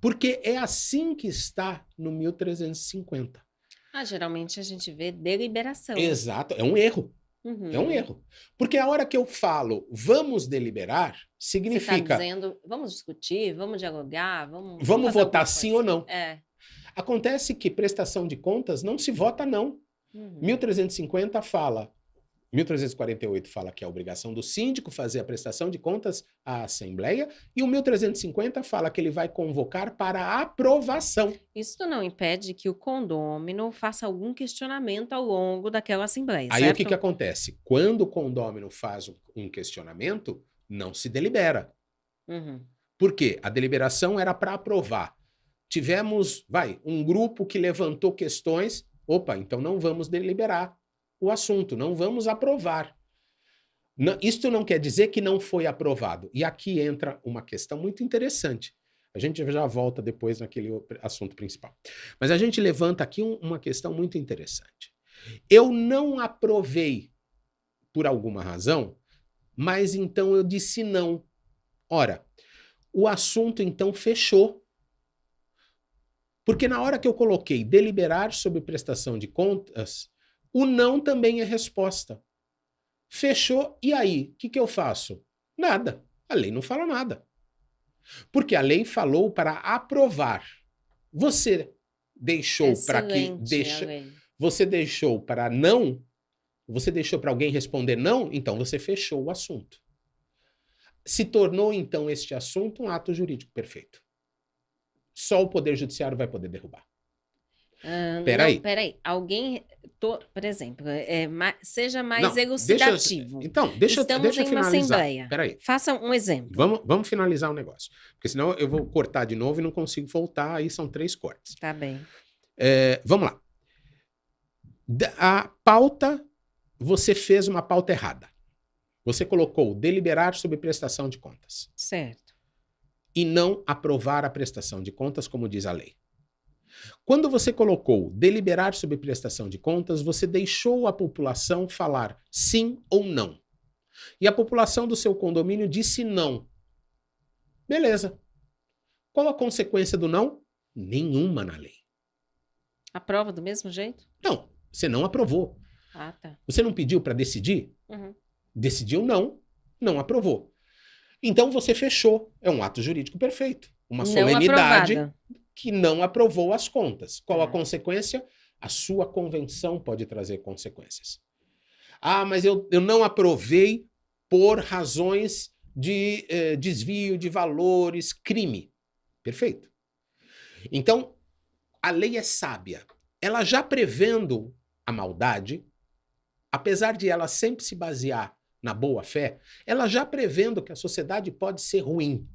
Porque é assim que está no 1350. Ah, geralmente a gente vê deliberação. Exato, é um erro. Uhum. É um erro. Porque a hora que eu falo vamos deliberar, Você está significa dizendo, vamos discutir, vamos dialogar, vamos. vamos fazer votar sim ou não. É. Acontece que prestação de contas não se vota não. Uhum. 1350 fala, 1348 fala que é a obrigação do síndico fazer a prestação de contas à Assembleia, e o 1350 fala que ele vai convocar para aprovação. Isso não impede que o condômino faça algum questionamento ao longo daquela assembleia, Aí o certo? que, que acontece? Quando o condômino faz um- um questionamento, não se delibera. Uhum. Por quê? A deliberação era para aprovar. Tivemos, vai, um grupo que levantou questões. Opa, então não vamos deliberar o assunto, não vamos aprovar. Não- isto não quer dizer que não foi aprovado. E aqui entra uma questão muito interessante. A gente já volta depois naquele assunto principal. Mas a gente levanta aqui um- uma questão muito interessante. Eu não aprovei por alguma razão, mas então eu disse não. Ora, o assunto então fechou. Porque na hora que eu coloquei deliberar sobre prestação de contas, o não também é resposta. Fechou, e aí? O que, que eu faço? Nada. A lei não fala nada. Porque a lei falou para aprovar. Você deixou para que deixa, você deixou para não, você deixou para alguém responder não, então você fechou o assunto. Se tornou então este assunto um ato jurídico perfeito. Só o Poder Judiciário vai poder derrubar. Ah, Peraí. Não, peraí. Alguém, tô- por exemplo, é, ma- seja mais Não, elucidativo. Deixa, então, deixa, eu- Estamos deixa eu finalizar. assembleia. Peraí. Faça um exemplo. Vamos, vamos finalizar o negócio. Porque senão eu vou cortar de novo e não consigo voltar, aí são três cortes. Tá bem. É, vamos lá. A pauta, você fez uma pauta errada. Você colocou deliberar sobre prestação de contas Certo. E não aprovar a prestação de contas, como diz a lei. Quando você colocou deliberar sobre prestação de contas, você deixou a população falar sim ou não. E a população do seu condomínio disse não. Beleza. Qual a consequência do não? Nenhuma na lei. Aprova do mesmo jeito? Não, você não aprovou. Ah, tá. Você não pediu para decidir? Uhum. Decidiu não, não aprovou. Então você fechou. É um ato jurídico perfeito. Uma Não solenidade aprovada. que não aprovou as contas. Qual a Tá. consequência? A sua convenção pode trazer consequências. Ah, mas eu, eu não aprovei por razões de eh, desvio de valores, crime. Perfeito. Então, a lei é sábia. Ela já prevendo a maldade, apesar de ela sempre se basear na boa fé, ela já prevendo que a sociedade pode ser ruim.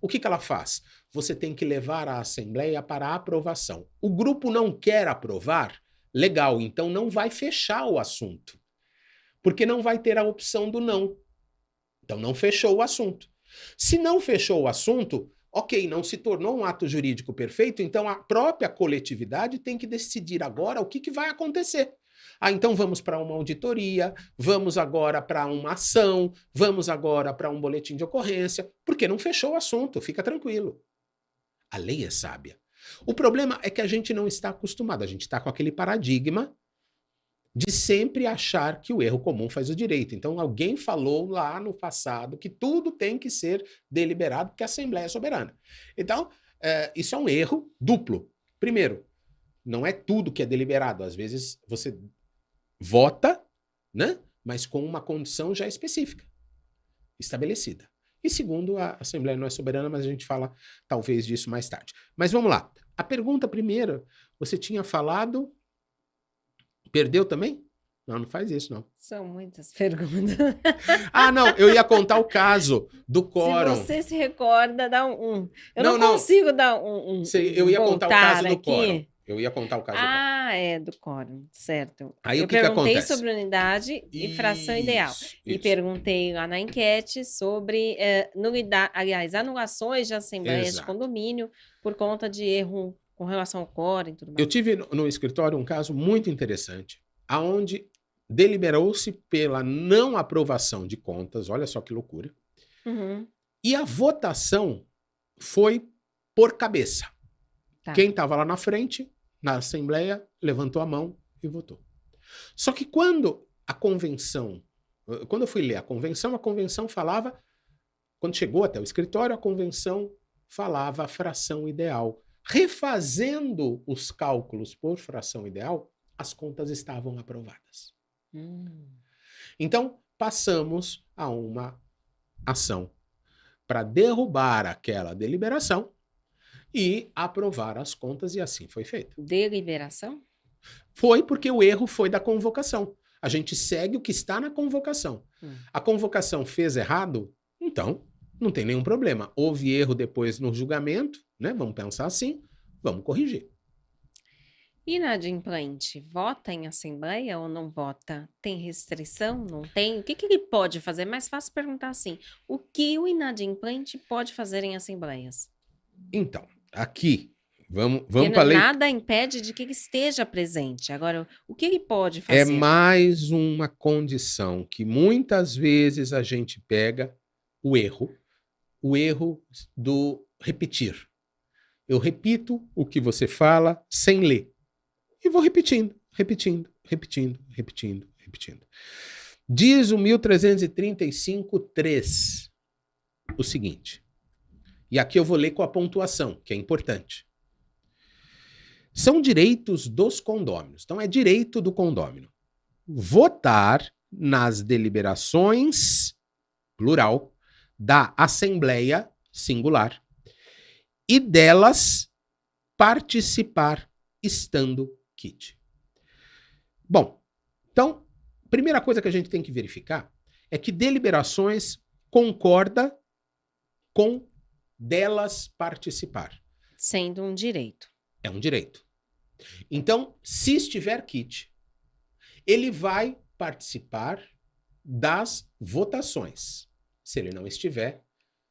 O que, que ela faz? Você tem que levar a Assembleia para a aprovação. O grupo não quer aprovar? Legal, então não vai fechar o assunto. Porque não vai ter a opção do não. Então não fechou o assunto. Se não fechou o assunto, ok, não se tornou um ato jurídico perfeito, então a própria coletividade tem que decidir agora o que, que vai acontecer. Ah, então vamos para uma auditoria, vamos agora para uma ação, vamos agora para um boletim de ocorrência, porque não fechou o assunto, fica tranquilo. A lei é sábia. O problema é que a gente não está acostumado, a gente está com aquele paradigma de sempre achar que o erro comum faz o direito. Então, alguém falou lá no passado que tudo tem que ser deliberado porque a Assembleia é soberana. Então, eh, isso é um erro duplo. Primeiro, não é tudo que é deliberado. Às vezes você vota, né? Mas com uma condição já específica, estabelecida. E segundo, a Assembleia não é soberana, mas a gente fala talvez disso mais tarde. Mas vamos lá. A pergunta primeira, você tinha falado. Perdeu também? Não, não faz isso, não. São muitas perguntas. Ah, não, eu ia contar o caso do quórum. Se você se recorda, dá um. um. Eu não, Não, não. consigo dar um. um Sei, eu ia contar o caso voltar do aqui. quórum. Eu ia contar o caso do quórum. Ah, é, do quórum, certo. Aí eu o que que perguntei acontece? sobre unidade e fração ideal. Isso, E perguntei lá na enquete sobre eh, nulidade, aliás, anulações de assembleias de Exato. condomínio por conta de erro com relação ao quórum e tudo mais. Eu tive no, no escritório um caso muito interessante, aonde deliberou-se pela não aprovação de contas, olha só que loucura, Uhum, e a votação foi por cabeça. Tá. Quem estava lá na frente, na Assembleia, levantou a mão e votou. Só que quando a convenção, eh, quando eu fui ler a convenção, a convenção falava, quando chegou até o escritório, a convenção falava a fração ideal. Refazendo os cálculos por fração ideal, as contas estavam aprovadas. hum. Então, passamos a uma ação para derrubar aquela deliberação e aprovar as contas, e assim foi feito. Deliberação? Foi porque o erro foi da convocação. A gente segue o que está na convocação. Hum. A convocação fez errado? Então, não tem nenhum problema. Houve erro depois no julgamento, né? Vamos pensar assim, vamos corrigir. Inadimplente, vota em assembleia ou não vota? Tem restrição? Não tem? O que, que ele pode fazer? Mais fácil perguntar assim: o que o inadimplente pode fazer em assembleias? Então, aqui, vamos, vamos para lei. nada impede de que ele esteja presente. Agora, o que ele pode É fazer? mais uma condição que muitas vezes a gente pega o erro, o erro do repetir. Eu repito o que você fala sem ler. E vou repetindo, repetindo, repetindo, repetindo, repetindo. Diz o 1335.3 o seguinte. E aqui eu vou ler com a pontuação, que é importante. São direitos dos condôminos. Então, é direito do condômino votar nas deliberações, plural, da Assembleia, singular, e delas participar estando kit. Bom, então, primeira coisa que a gente tem que verificar é que deliberações concorda com delas participar. Sendo um direito. É um direito. Então, se estiver kit, ele vai participar das votações. Se ele não estiver,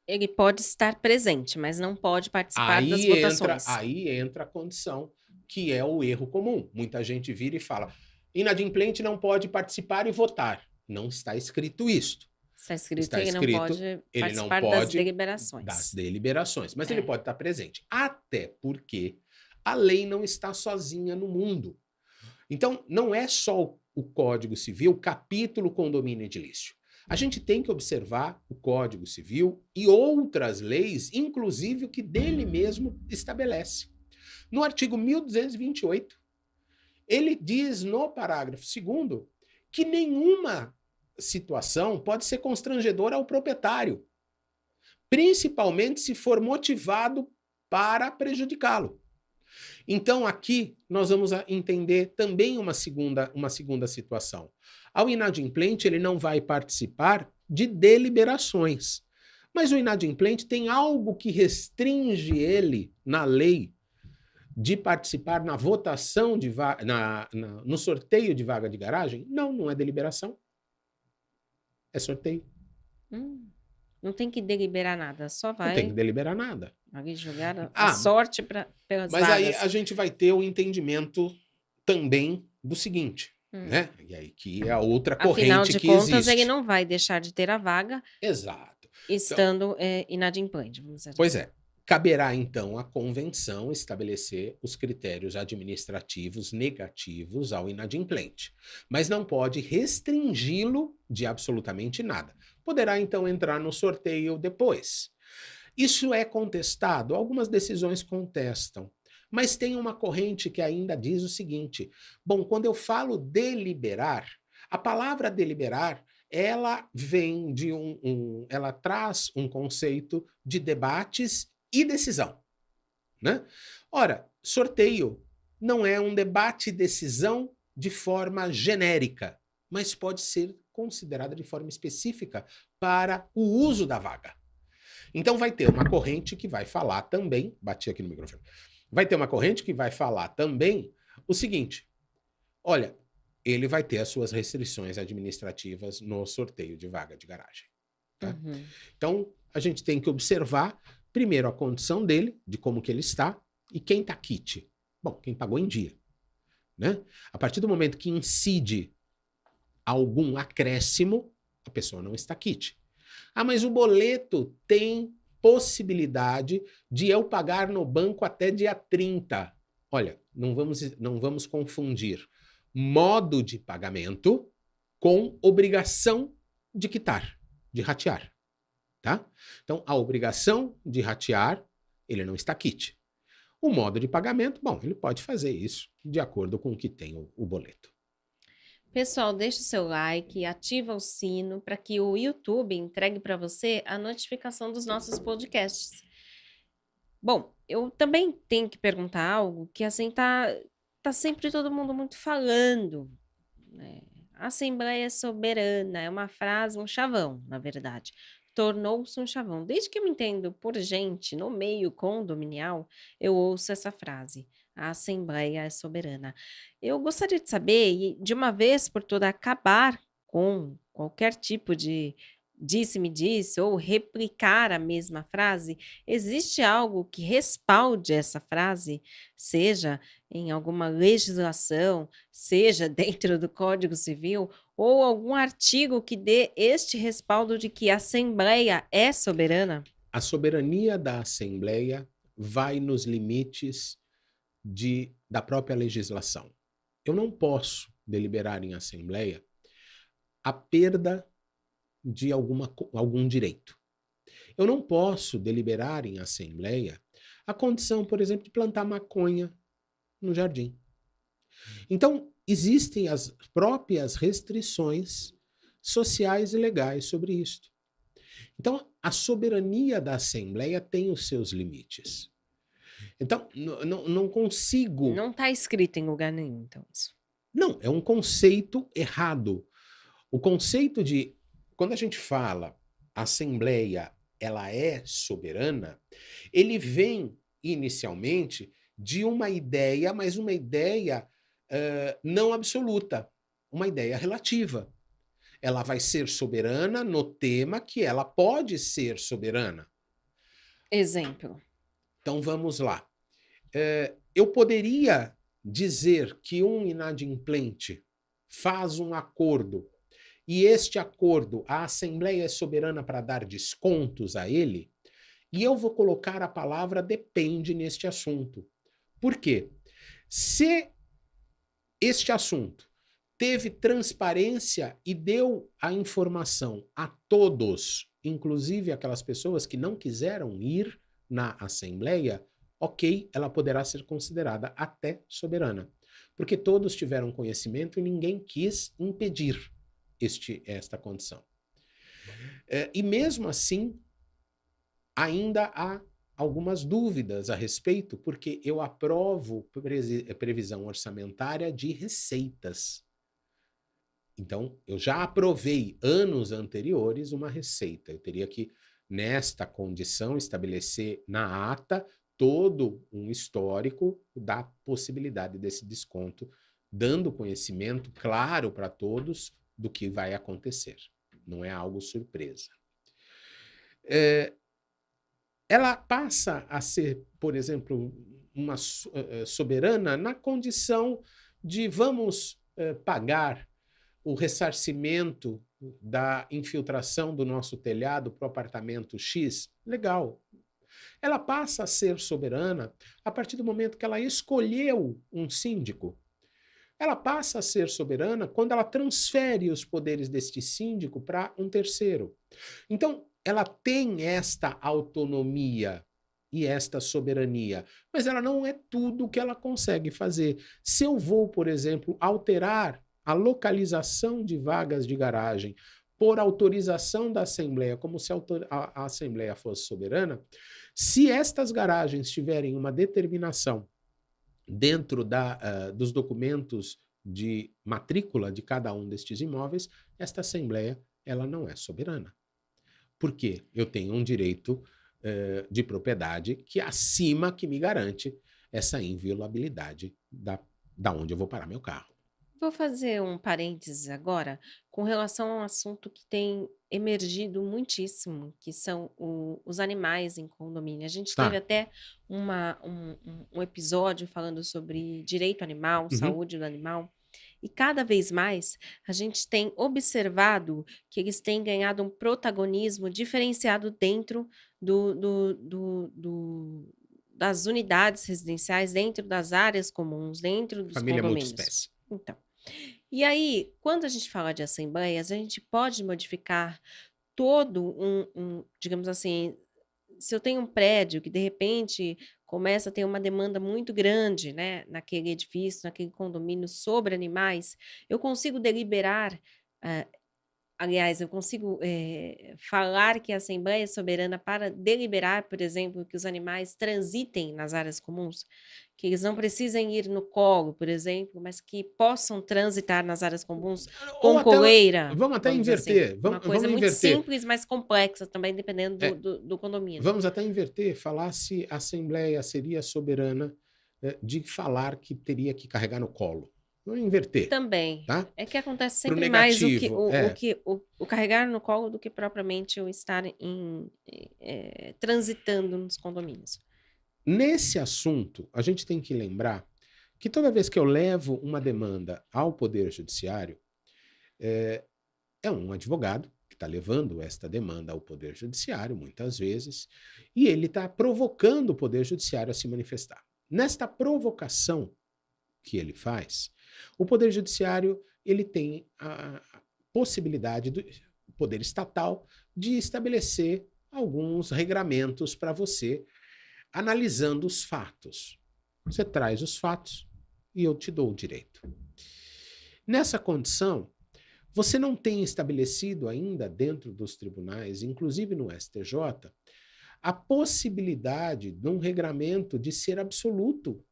ele pode estar presente, mas não pode participar aí das entra, votações. aí entra a condição que é o erro comum. Muita gente vira e fala: inadimplente não pode participar e votar. Não está escrito isto. Está escrito Está que ele escrito, não pode ele não participar das pode deliberações. Das deliberações. Mas É. ele pode estar presente. Até porque a lei não está sozinha no mundo. Então, não é só o- o Código Civil, capítulo condomínio edilício. A gente tem que observar o Código Civil e outras leis, inclusive o que dele mesmo estabelece. No artigo 1228, ele diz no parágrafo 2 que nenhuma situação pode ser constrangedora ao proprietário, principalmente se for motivado para prejudicá-lo. Então aqui nós vamos entender também uma segunda, uma segunda situação. Ao inadimplente, ele não vai participar de deliberações. Mas o inadimplente tem algo que restringe ele na lei de participar na votação de na, na- no sorteio de vaga de garagem? Não, não é deliberação. É sorteio. Hum, não tem que deliberar nada, só Não vai tem que deliberar nada. ali jogar a, Ah, sorte pra, pelas Mas aí vagas. a gente vai ter o entendimento também do seguinte, Hum. né? E aí que é a outra corrente Afinal de que contas, existe. ele não vai deixar de ter a vaga Exato. estando é, inadimplente, vamos dizer Pois assim. é. Caberá então à convenção estabelecer os critérios administrativos negativos ao inadimplente, mas não pode restringi-lo de absolutamente nada. Poderá então entrar no sorteio depois. Isso é contestado, algumas decisões contestam, mas tem uma corrente que ainda diz o seguinte: bom, quando eu falo deliberar, a palavra deliberar ela vem de um, um- ela traz um conceito de debates e decisão, né? Ora, sorteio não é um debate e decisão de forma genérica, mas pode ser considerada de forma específica para o uso da vaga. Então vai ter uma corrente que vai falar também, bati aqui no microfone. Vai ter uma corrente que vai falar também o seguinte: olha, ele vai ter as suas restrições administrativas no sorteio de vaga de garagem. tá? Uhum. Então, a gente tem que observar, primeiro, a condição dele, de como que ele está, e quem está kit. Bom, quem pagou em dia. Né? A partir do momento que incide algum acréscimo, a pessoa não está kit. Ah, mas o boleto tem possibilidade de eu pagar no banco até dia 30. Olha, não vamos, não vamos confundir modo de pagamento com obrigação de quitar, de ratear tá? Então, a obrigação de ratear, ele não está kit. O modo de pagamento, bom, ele pode fazer isso de acordo com o que tem o, o boleto. Pessoal, deixa o seu like, ativa o sino para que o YouTube entregue para você a notificação dos nossos podcasts. Bom, eu também tenho que perguntar algo que assim tá, tá sempre todo mundo muito falando. né? Assembleia soberana é uma frase, um chavão, na verdade. Tornou-se um chavão. Desde que eu me entendo por gente no meio condominial, eu ouço essa frase. A Assembleia é soberana. Eu gostaria de saber, e de uma vez por toda, acabar com qualquer tipo de disse-me disse ou replicar a mesma frase. Existe algo que respalde essa frase, seja em alguma legislação, seja dentro do Código Civil, ou algum artigo que dê este respaldo de que a Assembleia é soberana? A soberania da Assembleia vai nos limites de, da própria legislação. Eu não posso deliberar em Assembleia a perda de alguma, algum direito. Eu não posso deliberar em Assembleia a condição, por exemplo, de plantar maconha no jardim. Então, existem as próprias restrições sociais e legais sobre isto. Então, a soberania da Assembleia tem os seus limites. Então, não, consigo. Não está escrito em lugar nenhum, então, isso. Não, é um conceito errado. O conceito de. Quando a gente fala Assembleia ela é soberana, ele vem inicialmente de uma ideia, mas uma ideia uh, não absoluta, uma ideia relativa. Ela vai ser soberana no tema que ela pode ser soberana. Exemplo. Então vamos lá. Uh, eu poderia dizer que um inadimplente faz um acordo e este acordo, a Assembleia é soberana para dar descontos a ele, e eu vou colocar a palavra depende neste assunto. Por quê? Se este assunto teve transparência e deu a informação a todos, inclusive aquelas pessoas que não quiseram ir na Assembleia, ok, ela poderá ser considerada até soberana. Porque todos tiveram conhecimento e ninguém quis impedir este, esta condição. É, e mesmo assim, ainda há algumas dúvidas a respeito, porque eu aprovo previsão orçamentária de receitas. Então, eu já aprovei anos anteriores uma receita. Eu teria que, nesta condição, estabelecer na ata todo um histórico da possibilidade desse desconto, dando conhecimento claro para todos do que vai acontecer. Não é algo surpresa. É, ela passa a ser, por exemplo, uma eh, eh, soberana na condição de vamos eh, pagar o ressarcimento da infiltração do nosso telhado para o apartamento X. Legal. Ela passa a ser soberana a partir do momento que ela escolheu um síndico ela passa a ser soberana quando ela transfere os poderes deste síndico para um terceiro. Então, ela tem esta autonomia e esta soberania, mas ela não é tudo o que ela consegue fazer. Se eu vou, por exemplo, alterar a localização de vagas de garagem por autorização da Assembleia, como se a, Assembleia fosse soberana, se estas garagens tiverem uma determinação dentro da, uh, dos documentos de matrícula de cada um destes imóveis, esta Assembleia ela não é soberana. Por quê? Eu tenho um direito uh, de propriedade que é acima que me garante essa inviolabilidade da, da onde eu vou parar meu carro. Vou fazer um parênteses agora com relação a um assunto que tem emergido muitíssimo, que são o, os animais em condomínio. A gente Tá. teve até uma, um, um- um episódio falando sobre direito animal, Uhum. saúde do animal. E cada vez mais a gente tem observado que eles têm ganhado um protagonismo diferenciado dentro do, do- do- do- das unidades residenciais, dentro das áreas comuns, dentro dos Família condomínios. multiespécie. Então, e aí, quando a gente fala de assembleias, a gente pode modificar todo um, um, digamos assim, se eu tenho um prédio que de repente começa a ter uma demanda muito grande, né, naquele edifício, naquele condomínio sobre animais, eu consigo deliberar, ah, aliás, eu consigo eh, falar que a Assembleia é soberana para deliberar, por exemplo, que os animais transitem nas áreas comuns, que eles não precisem ir no colo, por exemplo, mas que possam transitar nas áreas comuns com até- coleira. vamos até dizer assim. inverter, vamos- Uma coisa vamos muito inverter. simples, mas complexa também, dependendo do, É. do, do condomínio. Vamos até inverter, falar se a Assembleia seria soberana eh, de falar que teria que carregar no colo. Vamos inverter, Também. tá? É que acontece sempre mais o que, negativo, o, o é. que o, o carregar no colo do que propriamente o estar em, eh, transitando nos condomínios. Nesse assunto, a gente tem que lembrar que toda vez que eu levo uma demanda ao Poder Judiciário, é, é um advogado que está levando esta demanda ao Poder Judiciário, muitas vezes, e ele está provocando o Poder Judiciário a se manifestar. Nesta provocação que ele faz, o Poder Judiciário ele tem a possibilidade do Poder Estatal de estabelecer alguns regramentos para você analisando os fatos. Você traz os fatos e eu te dou o direito. Nessa condição, você não tem estabelecido ainda dentro dos tribunais, inclusive no STJ, a possibilidade, num regramento, de ser absoluto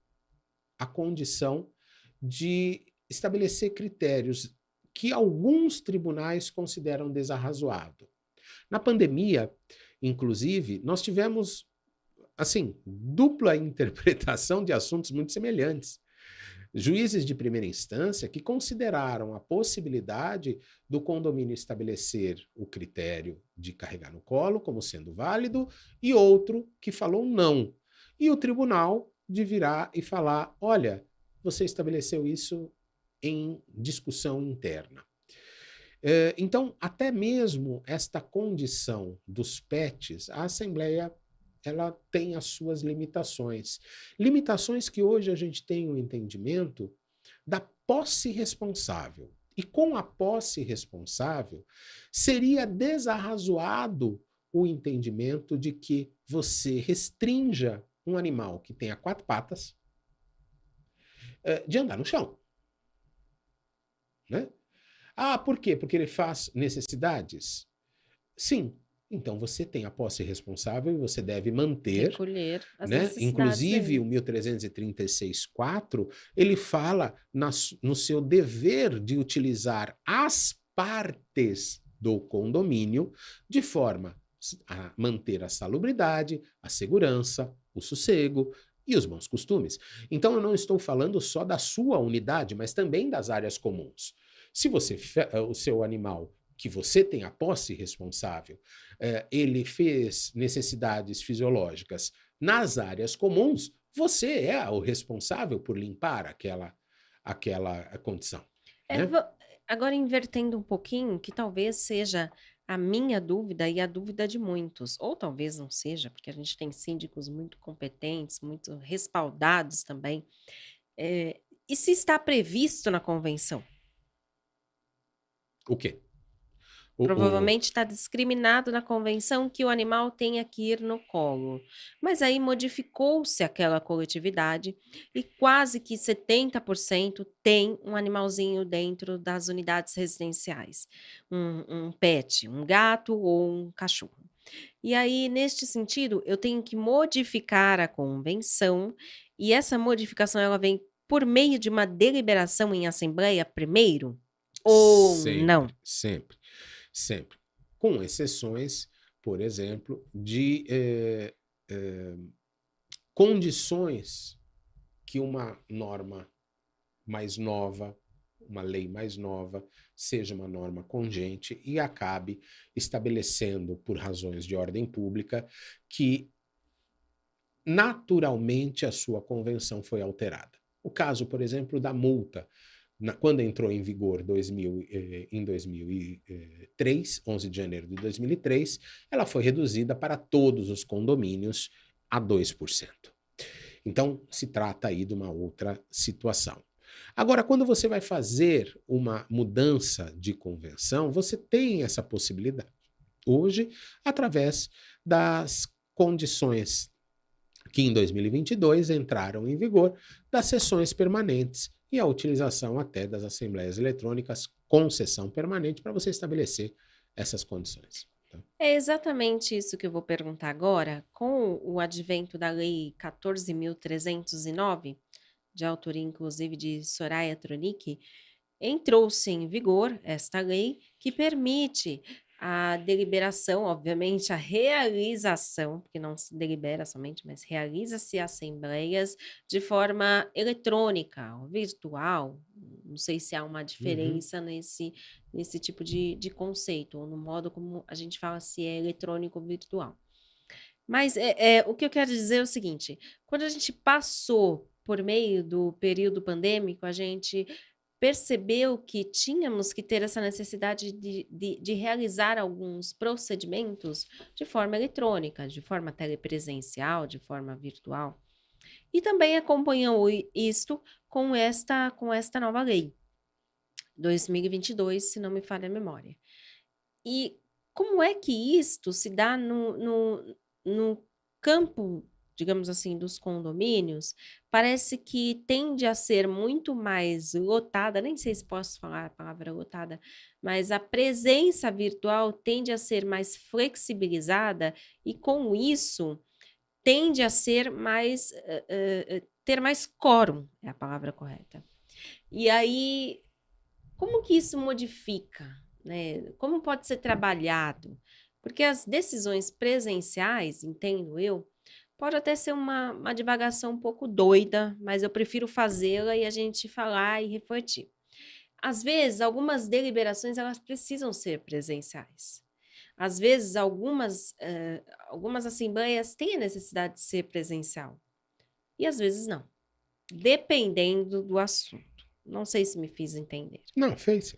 a condição de estabelecer critérios que alguns tribunais consideram desarrazoado. Na pandemia, inclusive, nós tivemos assim, dupla interpretação de assuntos muito semelhantes. Juízes de primeira instância que consideraram a possibilidade do condomínio estabelecer o critério de carregar no colo como sendo válido, e outro que falou não. E o tribunal de virar e falar: olha, você estabeleceu isso em discussão interna. É, então, até mesmo esta condição dos PETs, a Assembleia ela tem as suas limitações. Limitações que hoje a gente tem o um entendimento da posse responsável. E com a posse responsável, seria desarrazoado o entendimento de que você restrinja um animal que tenha quatro patas de andar no chão. Né? Ah, por quê? Porque ele faz necessidades? Sim, então você tem a posse responsável e você deve manter. Recolher as né? Inclusive, dele. o 1336.4, ele fala na, no seu dever de utilizar as partes do condomínio de forma a manter a salubridade, a segurança, o sossego e os bons costumes. Então, eu não estou falando só da sua unidade, mas também das áreas comuns. Se você o seu animal que você tem a posse responsável, é, ele fez necessidades fisiológicas nas áreas comuns, você é o responsável por limpar aquela, aquela condição. É, né? Agora, invertendo um pouquinho, que talvez seja a minha dúvida e a dúvida de muitos, ou talvez não seja, porque a gente tem síndicos muito competentes, muito respaldados também. É, e se está previsto na convenção? O quê? Provavelmente está discriminado na convenção que o animal tenha que ir no colo. Mas aí modificou-se aquela coletividade e quase que 70% tem um animalzinho dentro das unidades residenciais. Um, um pet, um gato ou um cachorro. E aí, neste sentido, eu tenho que modificar a convenção, e essa modificação ela vem por meio de uma deliberação em assembleia primeiro? Ou sempre, não? Sempre sempre, com exceções, por exemplo, de eh, eh, condições que uma norma mais nova, uma lei mais nova, seja uma norma congente e acabe estabelecendo, por razões de ordem pública, que naturalmente a sua convenção foi alterada. O caso, por exemplo, da multa na, quando entrou em vigor 2000, eh, em 2003, 11 de janeiro de 2003, ela foi reduzida para todos os condomínios a 2%. Então, se trata aí de uma outra situação. Agora, quando você vai fazer uma mudança de convenção, você tem essa possibilidade. Hoje, através das condições que em 2022 entraram em vigor das sessões permanentes e a utilização até das assembleias eletrônicas com sessão permanente para você estabelecer essas condições. Tá? É exatamente isso que eu vou perguntar agora. Com o advento da Lei 14.309, de autoria inclusive de Soraya Tronic, entrou-se em vigor esta lei que permite a deliberação, obviamente, a realização, porque não se delibera somente, mas realiza-se assembleias de forma eletrônica, virtual. Não sei se há uma uhum. diferença uhum. nesse, nesse tipo de, de conceito, ou no modo como a gente fala se é eletrônico ou virtual. Mas é, é, o que eu quero dizer é o seguinte: quando a gente passou por meio do período pandêmico, a gente percebeu que tínhamos que ter essa necessidade de, de, de, realizar alguns procedimentos de forma eletrônica, de forma telepresencial, de forma virtual. E também acompanhou isto com esta, com esta nova lei, 2022, se não me falha a memória. E como é que isto se dá no, no, no campo digamos assim, dos condomínios, parece que tende a ser muito mais lotada, nem sei se posso falar a palavra lotada, mas a presença virtual tende a ser mais flexibilizada e com isso tende a ser mais uh, uh, ter mais quórum, é a palavra correta. E aí, como que isso modifica, né? Como pode ser trabalhado? Porque as decisões presenciais, entendo eu, pode até ser uma, uma divagação um pouco doida, mas eu prefiro fazê-la e a gente falar e refletir. Às vezes, algumas deliberações elas precisam ser presenciais. Às vezes, algumas, uh, algumas assembleias têm a necessidade de ser presencial. E às vezes não. Dependendo do assunto. Não sei se me fiz entender. Não, fez.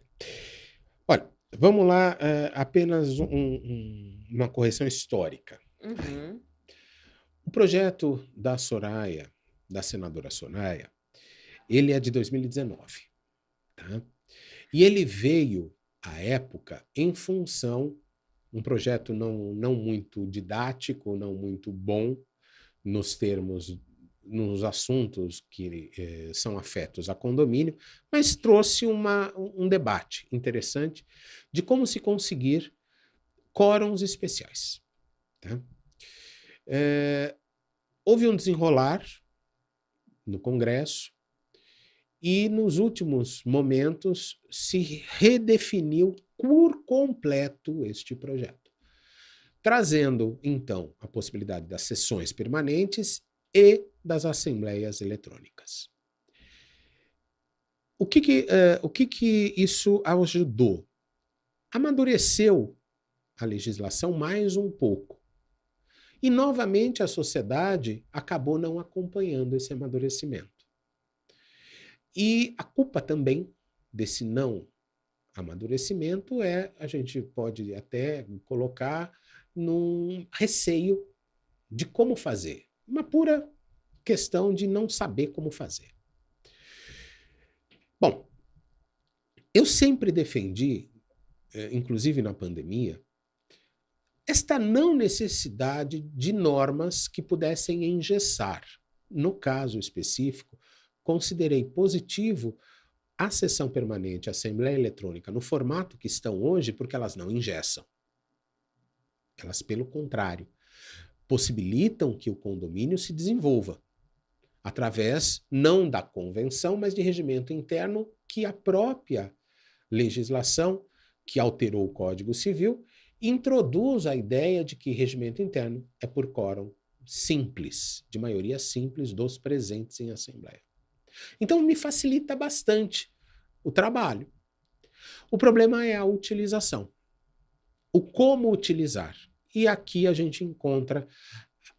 Olha, Vamos lá, uh, apenas um, um, uma correção histórica. Uhum. O projeto da Soraya, da senadora Soraya, ele é de 2019. Tá? E ele veio, à época, em função, um projeto não, não muito didático, não muito bom, nos termos nos assuntos que eh, são afetos a condomínio, mas trouxe uma, um debate interessante de como se conseguir quórums especiais. Tá? É, houve um desenrolar no Congresso e, nos últimos momentos, se redefiniu por completo este projeto, trazendo, então, a possibilidade das sessões permanentes e das assembleias eletrônicas. O que que, uh, o que que isso ajudou? Amadureceu a legislação mais um pouco. E, novamente, a sociedade acabou não acompanhando esse amadurecimento. E a culpa também desse não amadurecimento é, a gente pode até colocar num receio de como fazer. Uma pura questão de não saber como fazer. Bom, eu sempre defendi, eh, inclusive na pandemia, esta não necessidade de normas que pudessem engessar. No caso específico, considerei positivo a sessão permanente, a Assembleia Eletrônica, no formato que estão hoje, porque elas não engessam. Elas, pelo contrário, possibilitam que o condomínio se desenvolva através não da convenção, mas de regimento interno que a própria legislação que alterou o Código Civil introduz a ideia de que regimento interno é por quórum simples, de maioria simples dos presentes em assembleia. Então me facilita bastante o trabalho. O problema é a utilização. O como utilizar. E aqui a gente encontra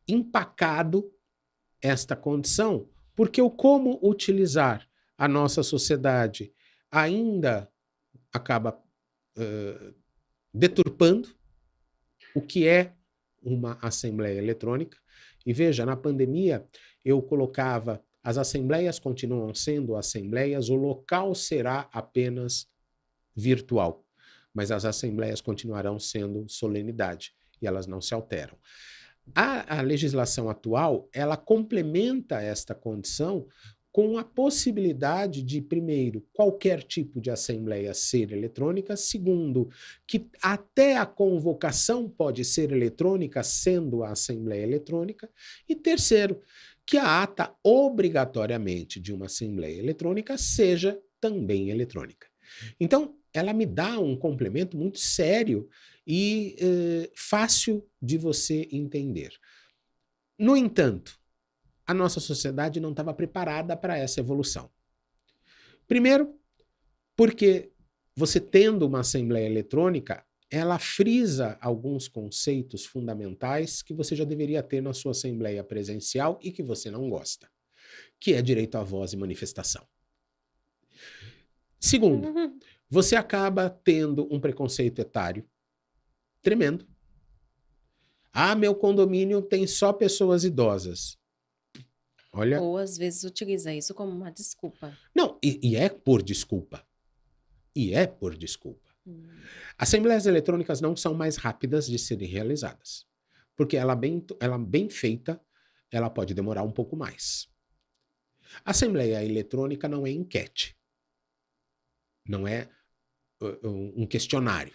empacado esta condição, porque o como utilizar a nossa sociedade ainda acaba uh, deturpando o que é uma assembleia eletrônica. E veja, na pandemia eu colocava as assembleias continuam sendo assembleias, o local será apenas virtual, mas as assembleias continuarão sendo solenidade e elas não se alteram. A, a legislação atual, ela complementa esta condição com a possibilidade de, primeiro, qualquer tipo de assembleia ser eletrônica, segundo, que até a convocação pode ser eletrônica, sendo a assembleia eletrônica, e terceiro, que a ata obrigatoriamente de uma assembleia eletrônica seja também eletrônica. Então, ela me dá um complemento muito sério e eh, fácil de você entender. No entanto, a nossa sociedade não estava preparada para essa evolução. Primeiro, porque você tendo uma assembleia eletrônica, ela frisa alguns conceitos fundamentais que você já deveria ter na sua assembleia presencial e que você não gosta, que é direito à voz e manifestação. Segundo, uhum. você acaba tendo um preconceito etário tremendo. Ah, meu condomínio tem só pessoas idosas. Olha. Ou às vezes utiliza isso como uma desculpa. Não, e, e é por desculpa. E é por desculpa. Hum. Assembleias eletrônicas não são mais rápidas de serem realizadas. Porque ela bem, ela bem feita, ela pode demorar um pouco mais. Assembleia eletrônica não é enquete, não é uh, um questionário.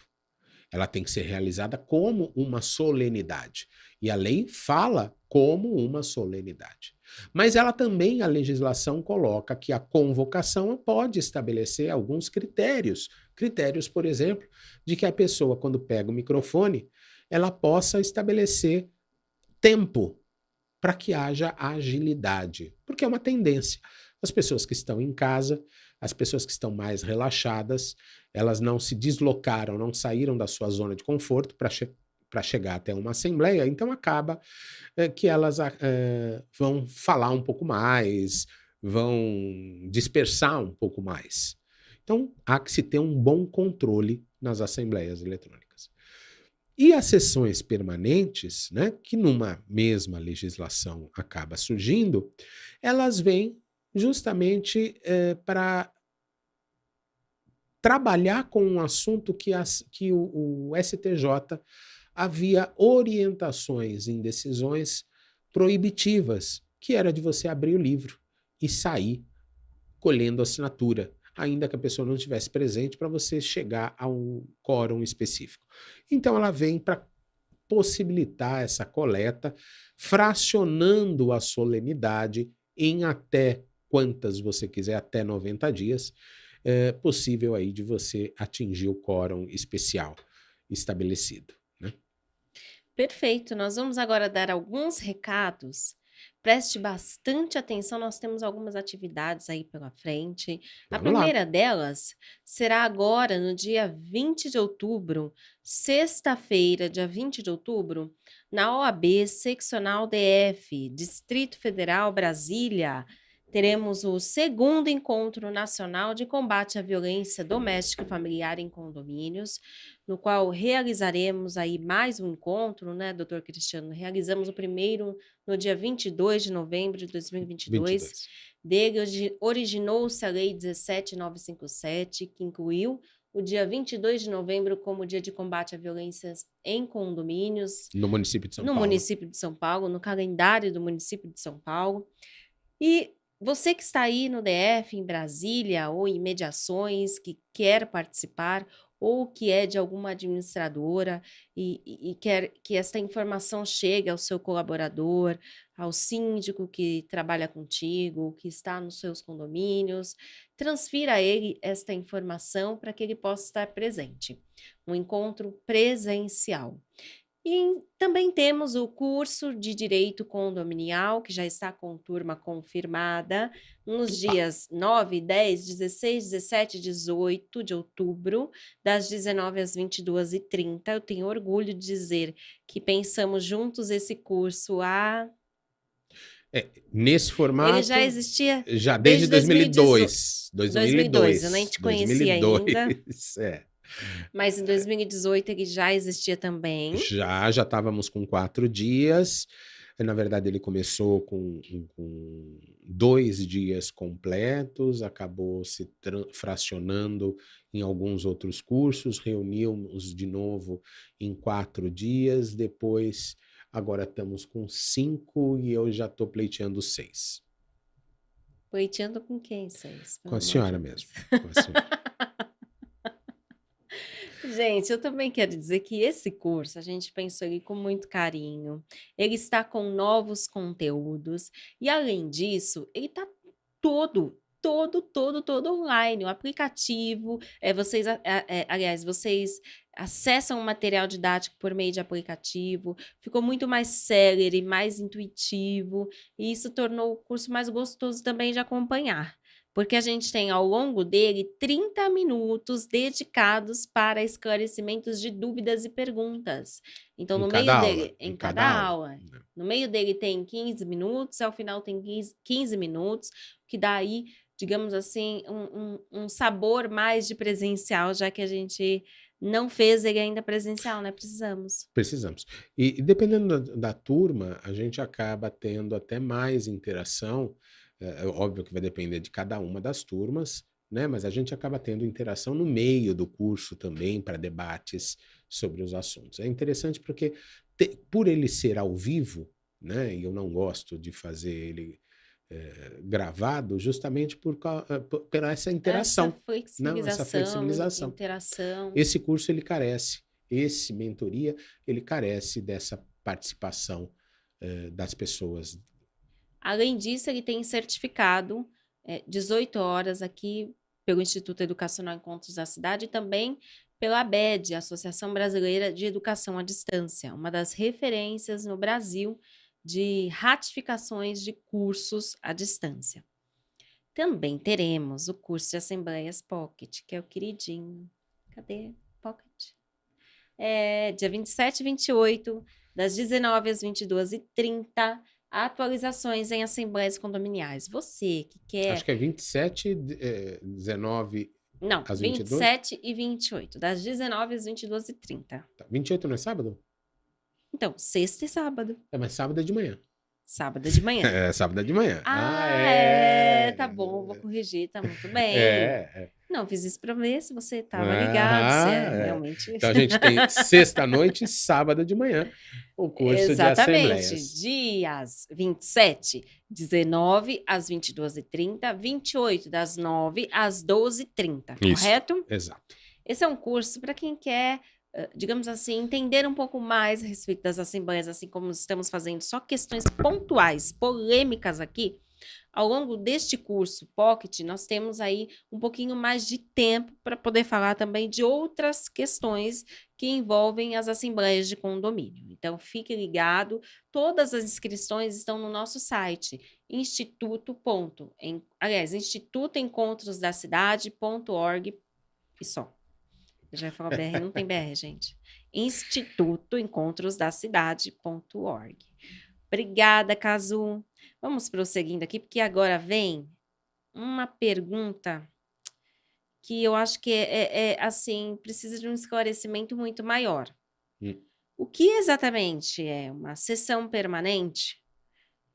Ela tem que ser realizada como uma solenidade. E a lei fala como uma solenidade. Mas ela também, a legislação coloca que a convocação pode estabelecer alguns critérios. Critérios, por exemplo, de que a pessoa, quando pega o microfone, ela possa estabelecer tempo para que haja agilidade, porque é uma tendência. As pessoas que estão em casa, as pessoas que estão mais relaxadas, elas não se deslocaram, não saíram da sua zona de conforto para chegar até uma assembleia, então acaba é, que elas é, vão falar um pouco mais, vão dispersar um pouco mais. Então há que se ter um bom controle nas assembleias eletrônicas. E as sessões permanentes, né, que numa mesma legislação acaba surgindo, elas vêm justamente é, para trabalhar com um assunto que, as, que o, o STJ havia orientações em decisões proibitivas, que era de você abrir o livro e sair colhendo assinatura ainda que a pessoa não estivesse presente, para você chegar a um quórum específico. Então, ela vem para possibilitar essa coleta, fracionando a solenidade em até quantas você quiser, até 90 dias, é possível aí de você atingir o quórum especial estabelecido. Perfeito. Nós vamos agora dar alguns recados Preste bastante atenção, nós temos algumas atividades aí pela frente. A Vamos lá. primeira delas será agora, no dia 20 de outubro, sexta-feira, dia 20 de outubro, na OAB Seccional DF, Distrito Federal, Brasília teremos o segundo encontro nacional de combate à violência doméstica e familiar em condomínios, no qual realizaremos aí mais um encontro, né, doutor Cristiano? Realizamos o primeiro no dia 22 de novembro de 2022. 22. Dele originou-se a Lei 17957, que incluiu o dia 22 de novembro como dia de combate à violências em condomínios. No município de São no Paulo. No município de São Paulo, no calendário do município de São Paulo. E você que está aí no DF, em Brasília, ou em mediações, que quer participar, ou que é de alguma administradora e, e, e quer que esta informação chegue ao seu colaborador, ao síndico que trabalha contigo, que está nos seus condomínios, transfira a ele esta informação para que ele possa estar presente. Um encontro presencial. E também temos o curso de Direito Condominial, que já está com turma confirmada, nos dias 9, 10, 16, 17 e 18 de outubro, das 19 às 22h30. Eu tenho orgulho de dizer que pensamos juntos esse curso há é, nesse formato. Ele já existia já desde, desde 2002. 2002. 2002. Eu nem te conhecia 2002, ainda. É. Mas em 2018 ele já existia também. Já, já estávamos com quatro dias. Na verdade, ele começou com, com dois dias completos, acabou se fracionando em alguns outros cursos, reunimos de novo em quatro dias, depois agora estamos com cinco e eu já estou pleiteando seis. Pleiteando com quem, seis? Com a senhora mesmo. Com a senhora. Gente, eu também quero dizer que esse curso a gente pensou ele com muito carinho. Ele está com novos conteúdos e além disso, ele está todo todo, todo, todo online. O aplicativo, é, vocês, é, é, aliás, vocês acessam o material didático por meio de aplicativo, ficou muito mais célere, mais intuitivo, e isso tornou o curso mais gostoso também de acompanhar porque a gente tem ao longo dele 30 minutos dedicados para esclarecimentos de dúvidas e perguntas. Então, em no meio aula, dele, em, em cada, cada, aula, aula, né. no meio dele tem 15 minutos, ao final tem 15, 15 minutos, que dá aí, digamos assim, um, um, um sabor mais de presencial, já que a gente não fez ele ainda presencial, né? Precisamos. Precisamos. E, e dependendo da, da, turma, a gente acaba tendo até mais interação é, é óbvio que vai depender de cada uma das turmas, né? Mas a gente acaba tendo interação no meio do curso também para debates sobre os assuntos. É interessante porque, te, por ele ser ao vivo, né? E eu não gosto de fazer ele é, gravado justamente por, por, por essa interação. Essa flexibilização, não, essa flexibilização. interação. Esse curso ele carece, esse mentoria ele carece dessa participação é, das pessoas. Além disso, ele tem certificado é, 18 horas aqui pelo Instituto Educacional Encontros da Cidade e também pela ABED, Associação Brasileira de Educação à Distância, uma das referências no Brasil de ratificações de cursos à distância. Também teremos o curso de Assembleias Pocket, que é o queridinho. Cadê? Pocket. É, dia 27 e 28, das 19 às 22h30, atualizações em assembleias condominiais. Você que quer. Acho que é 27, é, 19 não, às 27 22? e 28, das 19 às 22h30. Tá. 28 não é sábado? Então, sexta e sábado. É, mas sábado é de manhã. Sábado é de manhã. é, sábado é de manhã. Ah, ah é. é. Tá bom, vou corrigir, tá muito bem. É, é. Não, fiz isso pra ver se você tava ligado, ah, se é, é. realmente... Então a gente tem sexta-noite e sábado de manhã o curso Exatamente. de assembleias. Dias 27, 19 às 22h30, 28 das 9 às 12h30, correto? Exato. Esse é um curso para quem quer digamos assim, entender um pouco mais a respeito das assembleias, assim como estamos fazendo só questões pontuais, polêmicas aqui, ao longo deste curso Pocket, nós temos aí um pouquinho mais de tempo para poder falar também de outras questões que envolvem as assembleias de condomínio. Então, fique ligado, todas as inscrições estão no nosso site, instituto. Em, aliás, instituto encontros da cidade.org e só. Eu já ia falar BR, não tem BR, gente. Instituto Encontros da Cidade.org. Obrigada, Cazu. Vamos prosseguindo aqui, porque agora vem uma pergunta que eu acho que é, é, é assim, precisa de um esclarecimento muito maior. Hum. O que exatamente é uma sessão permanente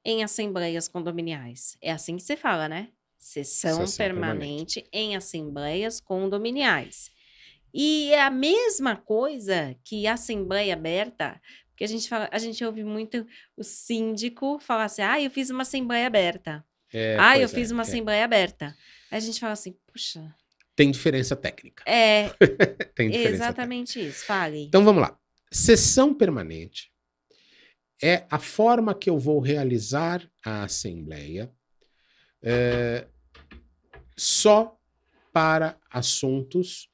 em assembleias condominiais? É assim que você fala, né? Sessão, sessão permanente, permanente em assembleias condominiais. E é a mesma coisa que assembleia aberta, porque a gente, fala, a gente ouve muito o síndico falar assim: ah, eu fiz uma assembleia aberta. É, ah, eu fiz é, uma é. assembleia aberta. Aí a gente fala assim: puxa. Tem diferença técnica. É. Tem diferença exatamente técnica. isso. Fale. Então vamos lá. Sessão permanente é a forma que eu vou realizar a assembleia é, só para assuntos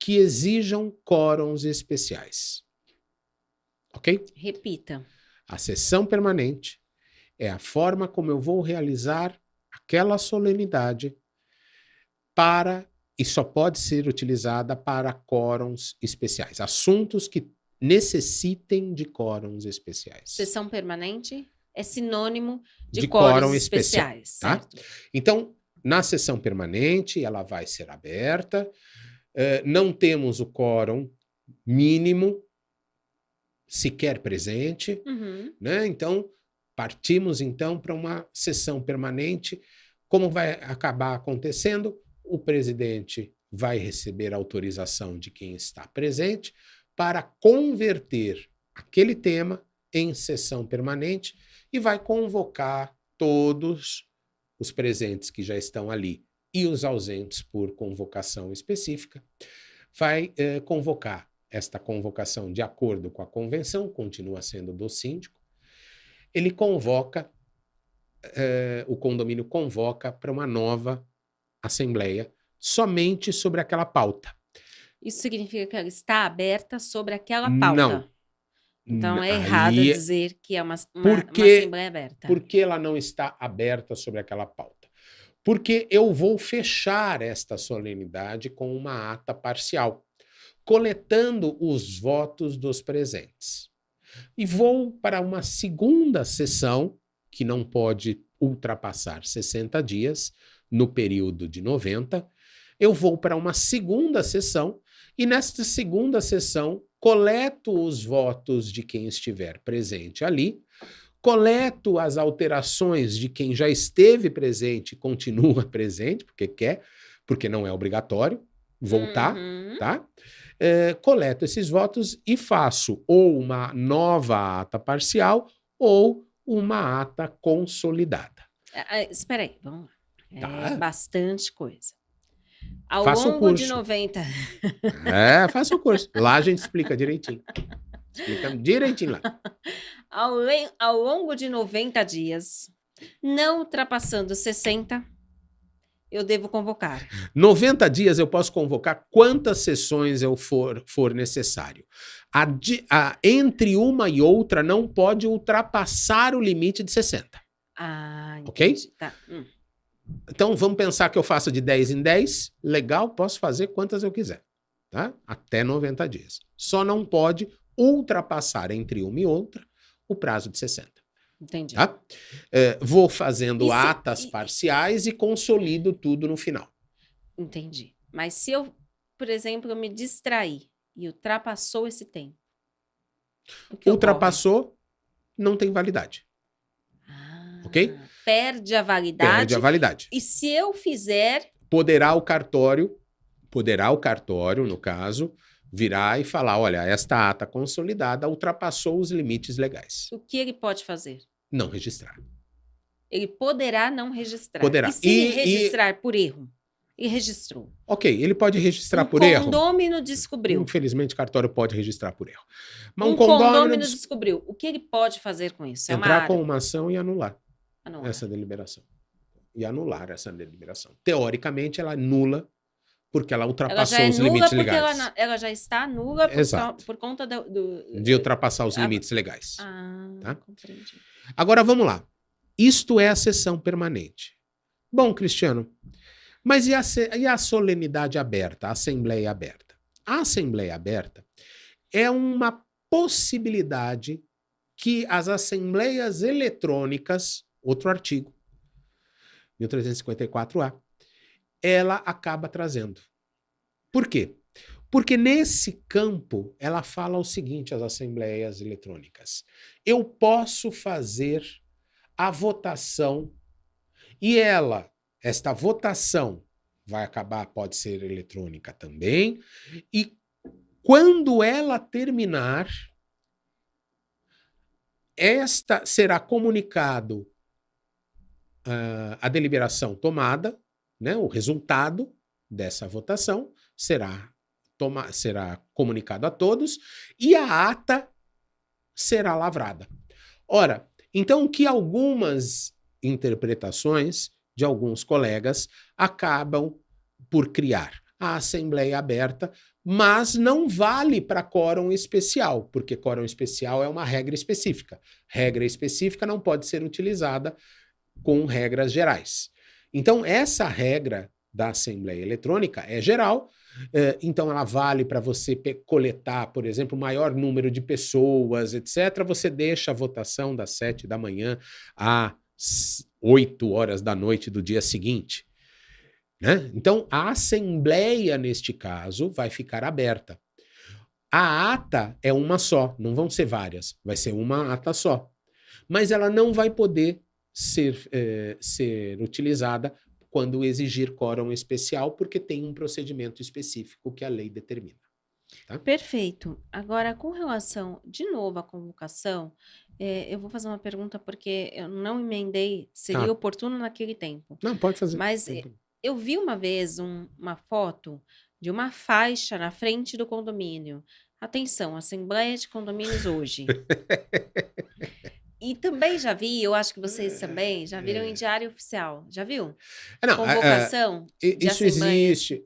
que exijam quórums especiais. Ok? Repita. A sessão permanente é a forma como eu vou realizar aquela solenidade para e só pode ser utilizada para quórums especiais, assuntos que necessitem de quórums especiais. Sessão permanente é sinônimo de, de quórums especiais, tá? Então, na sessão permanente, ela vai ser aberta, eh, não temos o quórum mínimo sequer presente, uhum. né? Então, partimos então para uma sessão permanente. Como vai acabar acontecendo? O presidente vai receber autorização de quem está presente para converter aquele tema em sessão permanente e vai convocar todos os presentes que já estão ali e os ausentes por convocação específica, vai eh, convocar esta convocação de acordo com a convenção, continua sendo do síndico, ele convoca, eh, o condomínio convoca para uma nova assembleia somente sobre aquela pauta. Isso significa que ela está aberta sobre aquela pauta? Não. Então é errado Aí, dizer que é uma, uma, porque, uma assembleia aberta. Porque ela não está aberta sobre aquela pauta porque eu vou fechar esta solenidade com uma ata parcial, coletando os votos dos presentes. E vou para uma segunda sessão, que não pode ultrapassar 60 dias, no período de 90. Eu vou para uma segunda sessão, e nesta segunda sessão coleto os votos de quem estiver presente ali, coleto as alterações de quem já esteve presente e continua presente, porque quer, porque não é obrigatório voltar, uhum. tá? É, coleto esses votos e faço ou uma nova ata parcial ou uma ata consolidada. Ah, ah, espera aí, vamos lá. É Tá. bastante coisa. Ao Faça o longo de curso. 90. É, faça o curso. Lá a gente explica direitinho. Explica direitinho lá. Ao, ao longo de 90 dias, não ultrapassando 60, eu devo convocar. 90 dias eu posso convocar quantas sessões eu for, for necessário. A a- entre uma e outra não pode ultrapassar o limite de 60. Ah, Ok? Tá. Hum. Então vamos pensar que eu faço de 10 em 10. Legal, posso fazer quantas eu quiser. Tá? Até 90 dias. Só não pode ultrapassar entre uma e outra o prazo de 60. Entendi. Tá? É, vou fazendo se- atas e- parciais e consolido tudo no final. Entendi. Mas se eu, por exemplo, eu me distrair e ultrapassou esse tempo. Ultrapassou, não tem validade. ocorre? Ah, ok? Perde a validade. Perde a validade. E se eu fizer. Poderá o cartório, poderá o cartório, no caso, virar e falar: olha, esta ata consolidada ultrapassou os limites legais. O que ele pode fazer? Não registrar. Ele poderá não registrar. Poderá. E se E- e- registrar por erro? E registrou. Ok, ele pode registrar um por erro. condômino descobriu. Infelizmente, o cartório pode registrar por erro. Mas um um condômino, condômino des- descobriu. O que ele pode fazer com isso? É uma entrar área. com uma ação e anular não. essa deliberação. E anular essa deliberação. Teoricamente, ela anula porque ela Ela ultrapassou já é os nula limites ela, legais. na- ela já está nula por, Exato. por conta do, do- De ultrapassar os limites legais. Ah, Tá? compreendi. Agora vamos lá. Isto é a sessão permanente. Bom, Cristiano, mas e a, e a solenidade aberta, a assembleia aberta? A assembleia aberta é uma possibilidade que as assembleias eletrônicas, outro artigo, 1354A, ela acaba trazendo. Por quê? Porque nesse campo ela fala o seguinte às assembleias eletrônicas: eu posso fazer a votação e ela, esta votação vai acabar, pode ser eletrônica também, e quando ela terminar, esta será comunicado ah, a deliberação tomada, né, o resultado dessa votação será, toma, será comunicado a todos e a ata será lavrada. Ora, então que algumas interpretações de alguns colegas acabam por criar a assembleia aberta, mas não vale para quórum especial, porque quórum especial é uma regra específica. Regra específica não pode ser utilizada com regras gerais. Então, essa regra da Assembleia Eletrônica é geral, eh, então ela vale para você coletar, por exemplo, o maior número de pessoas, etc. Você deixa a votação das sete da manhã às oito horas da noite do dia seguinte. Né? Então, a Assembleia, neste caso, vai ficar aberta. A ata é uma só, não vão ser várias, vai ser uma ata só. Mas ela não vai poder ser, eh, ser utilizada quando exigir quórum especial, porque tem um procedimento específico que a lei determina. Perfeito. Agora, com relação, de novo, à convocação, eh, eu vou fazer uma pergunta porque eu não emendei, seria Tá. oportuno naquele tempo. Não, pode fazer. Mas eh, eu vi uma vez um- uma foto de uma faixa na frente do condomínio. Atenção, Assembleia de Condomínios hoje. E também já vi, eu acho que vocês também já viram em É. diário oficial. Já viu? É, não, é, é, Convocação i- de isso existe.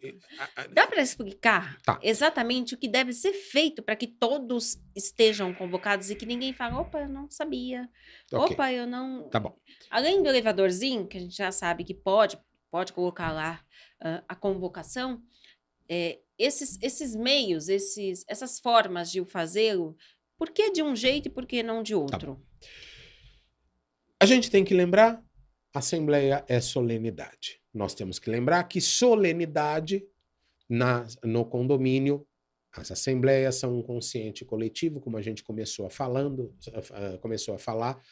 Dá para explicar Tá. exatamente o que deve ser feito para que todos estejam convocados e que ninguém fale, opa, eu não sabia. ok, Opa, eu não. Tá bom. Além do elevadorzinho, que a gente já sabe que pode, pode colocar lá ah, a convocação, é, esses, esses meios, esses, essas formas de o fazê-lo, por que de um jeito e por que não Tá de outro? A gente tem que lembrar, Assembleia é solenidade. Nós temos que lembrar que solenidade na, no condomínio, as assembleias são um consciente coletivo, como a gente começou a falando, começou a falar,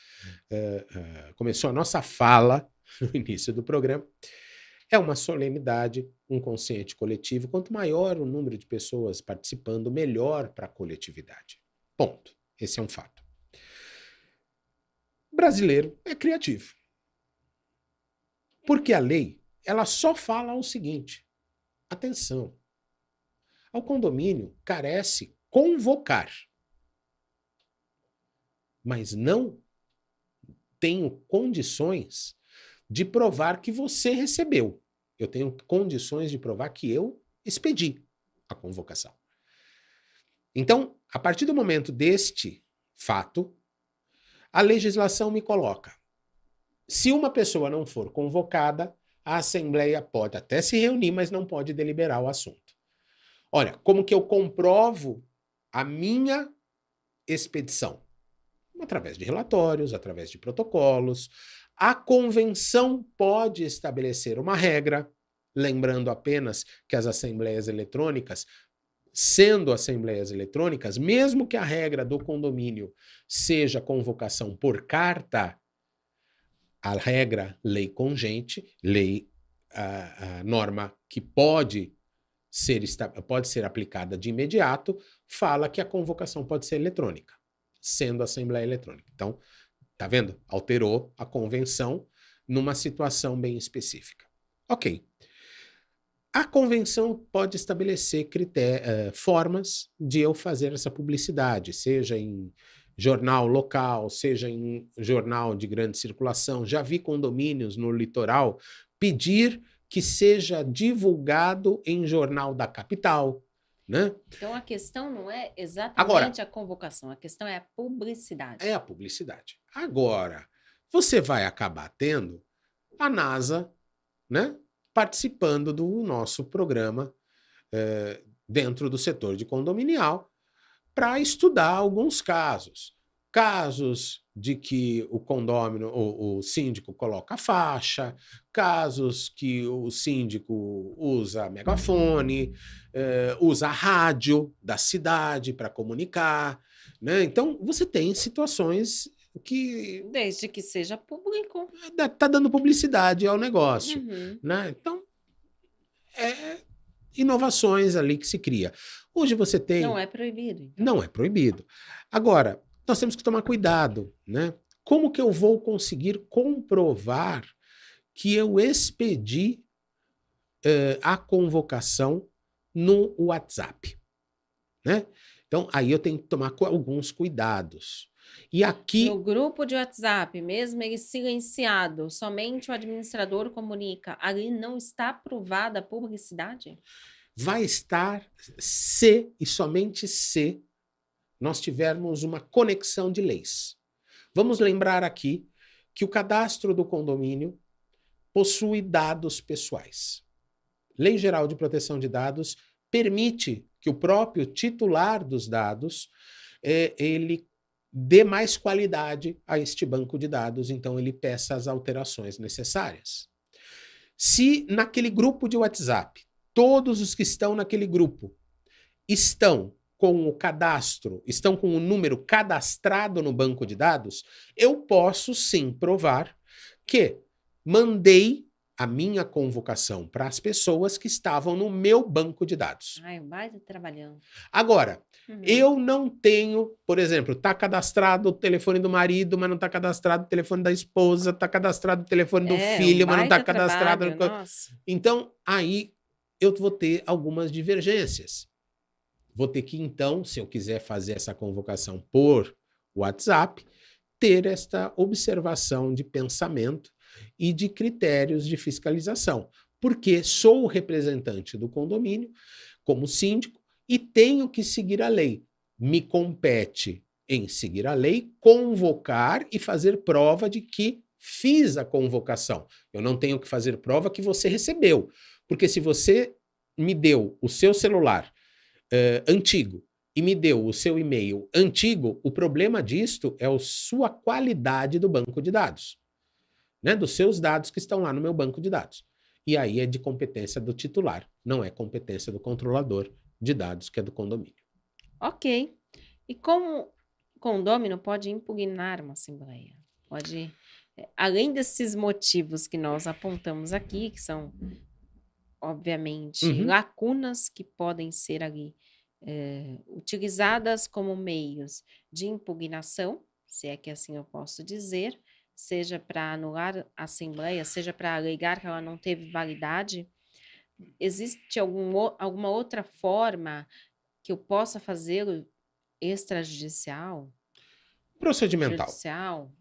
eh, ah, começou a nossa fala no início do programa. É uma solenidade, um consciente coletivo. Quanto maior o número de pessoas participando, melhor para a coletividade. Ponto. Esse é um fato. brasileiro é criativo. Porque a lei, ela só fala o seguinte: atenção. Ao condomínio carece convocar. Mas não tenho condições de provar que você recebeu. Eu tenho condições de provar que eu expedi a convocação. Então, a partir do momento deste fato, a legislação me coloca: se uma pessoa não for convocada, a Assembleia pode até se reunir, mas não pode deliberar o assunto. Olha, como que eu comprovo a minha expedição? Através de relatórios, através de protocolos. A convenção pode estabelecer uma regra, lembrando apenas que as assembleias eletrônicas sendo assembleias eletrônicas, mesmo que a regra do condomínio seja convocação por carta, a regra lei congente, lei a, a norma que pode ser, pode ser aplicada de imediato, fala que a convocação pode ser eletrônica, sendo assembleia eletrônica. Então, tá vendo? Alterou a convenção numa situação bem específica. Ok. A convenção pode estabelecer uh, formas de eu fazer essa publicidade, seja em jornal local, seja em jornal de grande circulação. Já vi condomínios no litoral pedir que seja divulgado em jornal da capital. Né? Então a questão não é exatamente Agora, a convocação, a questão é a publicidade. É a publicidade. Agora, você vai acabar tendo a NASA, né? Participando do nosso programa é, dentro do setor de condominial para estudar alguns casos. Casos de que o condômino, o, o síndico coloca faixa, casos que o síndico usa megafone, é, usa rádio da cidade para comunicar. Né? Então, você tem situações que. Desde que seja público. Está dando publicidade ao negócio. Uhum. Né? Então, é inovações ali que se cria. Hoje você tem. Não é proibido. Então. Não é proibido. Agora, nós temos que tomar cuidado, né? Como que eu vou conseguir comprovar que eu expedi uh, a convocação no WhatsApp? Né? Então, aí eu tenho que tomar alguns cuidados. E aqui. No grupo de WhatsApp, mesmo ele silenciado, somente o administrador comunica, ali não está aprovada a publicidade? Vai estar se e somente se nós tivermos uma conexão de leis. Vamos lembrar aqui que o cadastro do condomínio possui dados pessoais. Lei Geral de Proteção de Dados permite que o próprio titular dos dados eh, ele dê mais qualidade a este banco de dados, então ele peça as alterações necessárias. Se naquele grupo de WhatsApp, todos os que estão naquele grupo estão com o cadastro, estão com o número cadastrado no banco de dados, eu posso sim provar que mandei a minha convocação para as pessoas que estavam no meu banco de dados. Ai, mais trabalhando. Agora, uhum. eu não tenho, por exemplo, está cadastrado o telefone do marido, mas não está cadastrado o telefone da esposa, está cadastrado o telefone do é, filho, mas não está cadastrado. Trabalho, então, aí eu vou ter algumas divergências. Vou ter que, então, se eu quiser fazer essa convocação por WhatsApp, ter esta observação de pensamento e de critérios de fiscalização, porque sou o representante do condomínio, como síndico, e tenho que seguir a lei. Me compete em seguir a lei, convocar e fazer prova de que fiz a convocação. Eu não tenho que fazer prova que você recebeu, porque se você me deu o seu celular uh, antigo e me deu o seu e-mail antigo, o problema disto é a sua qualidade do banco de dados né, dos seus dados que estão lá no meu banco de dados. E aí é de competência do titular, não é competência do controlador de dados, que é do condomínio. Ok. E como condômino pode impugnar uma assembleia? Pode, é, além desses motivos que nós apontamos aqui, que são, obviamente, uhum. lacunas que podem ser ali é, utilizadas como meios de impugnação, se é que assim eu posso dizer, seja para anular a assembleia, seja para alegar que ela não teve validade, existe algum, alguma outra forma que eu possa fazer extrajudicial? Procedimental. Judicial?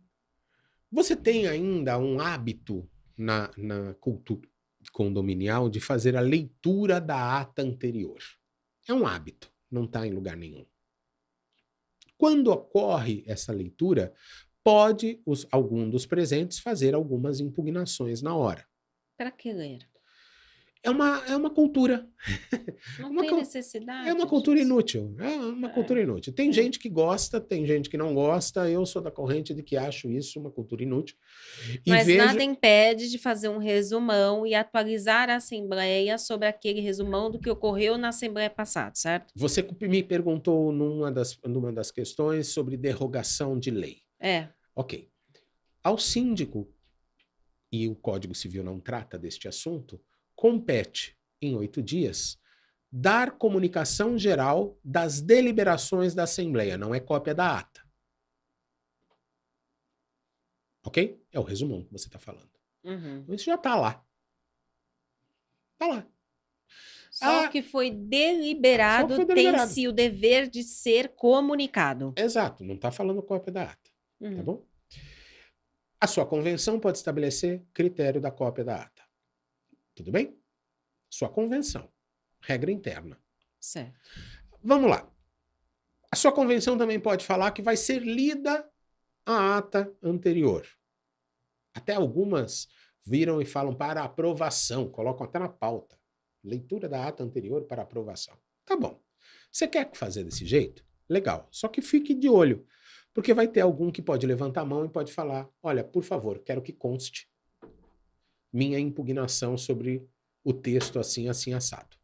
Você tem ainda um hábito na, na cultura condominial de fazer a leitura da ata anterior. É um hábito, não está em lugar nenhum. Quando ocorre essa leitura, pode os, algum dos presentes fazer algumas impugnações na hora. Para que ler? É uma, é uma cultura. Não Uma tem necessidade. É uma cultura disso. inútil. É uma É. cultura inútil. Tem É. gente que gosta, tem gente que não gosta. Eu sou da corrente de que acho isso uma cultura inútil. E Mas vejo... nada impede de fazer um resumão e atualizar a Assembleia sobre aquele resumão do que ocorreu na Assembleia passada, certo? Você me perguntou numa das, numa das questões sobre derrogação de lei. É. Ok. Ao síndico, e o Código Civil não trata deste assunto, compete, em oito dias, dar comunicação geral das deliberações da Assembleia, não é cópia da ata. Ok? É o resumão que você está falando. Uhum. Isso já está lá. Está lá. Só Ah, que foi deliberado, só que foi deliberado. tem-se o dever de ser comunicado. Exato, não está falando cópia da ata. Tá Uhum. bom? A sua convenção pode estabelecer critério da cópia da ata. Tudo bem? Sua convenção. Regra interna. Certo. Vamos lá. A sua convenção também pode falar que vai ser lida a ata anterior. Até algumas viram e falam para aprovação, colocam até na pauta. Leitura da ata anterior para aprovação. Tá bom. Você quer fazer desse jeito? Legal. Só que fique de olho, porque vai ter algum que pode levantar a mão e pode falar: olha, por favor, quero que conste minha impugnação sobre o texto assim, assim, assado.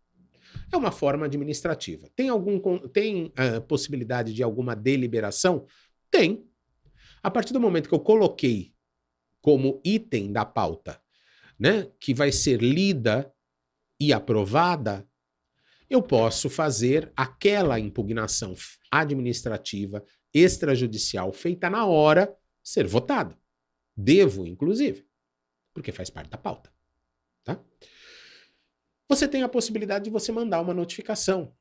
É uma forma administrativa. Tem algum tem ah, possibilidade de alguma deliberação? Tem. A partir do momento que eu coloquei como item da pauta, né, que vai ser lida e aprovada, eu posso fazer aquela impugnação administrativa extrajudicial feita na hora ser votada. Devo, inclusive, porque faz parte da pauta, tá? Você tem a possibilidade de você mandar uma notificação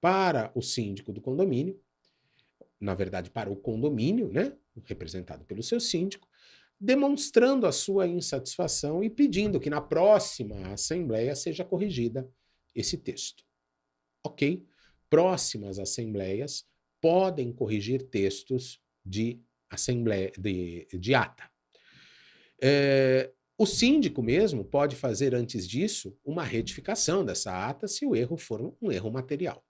para o síndico do condomínio, na verdade, para o condomínio, né, representado pelo seu síndico, demonstrando a sua insatisfação e pedindo que na próxima assembleia seja corrigida esse texto. Ok? Próximas assembleias podem corrigir textos de assembleia de, de ata. É, o síndico mesmo pode fazer antes disso uma retificação dessa ata se o erro for um erro material.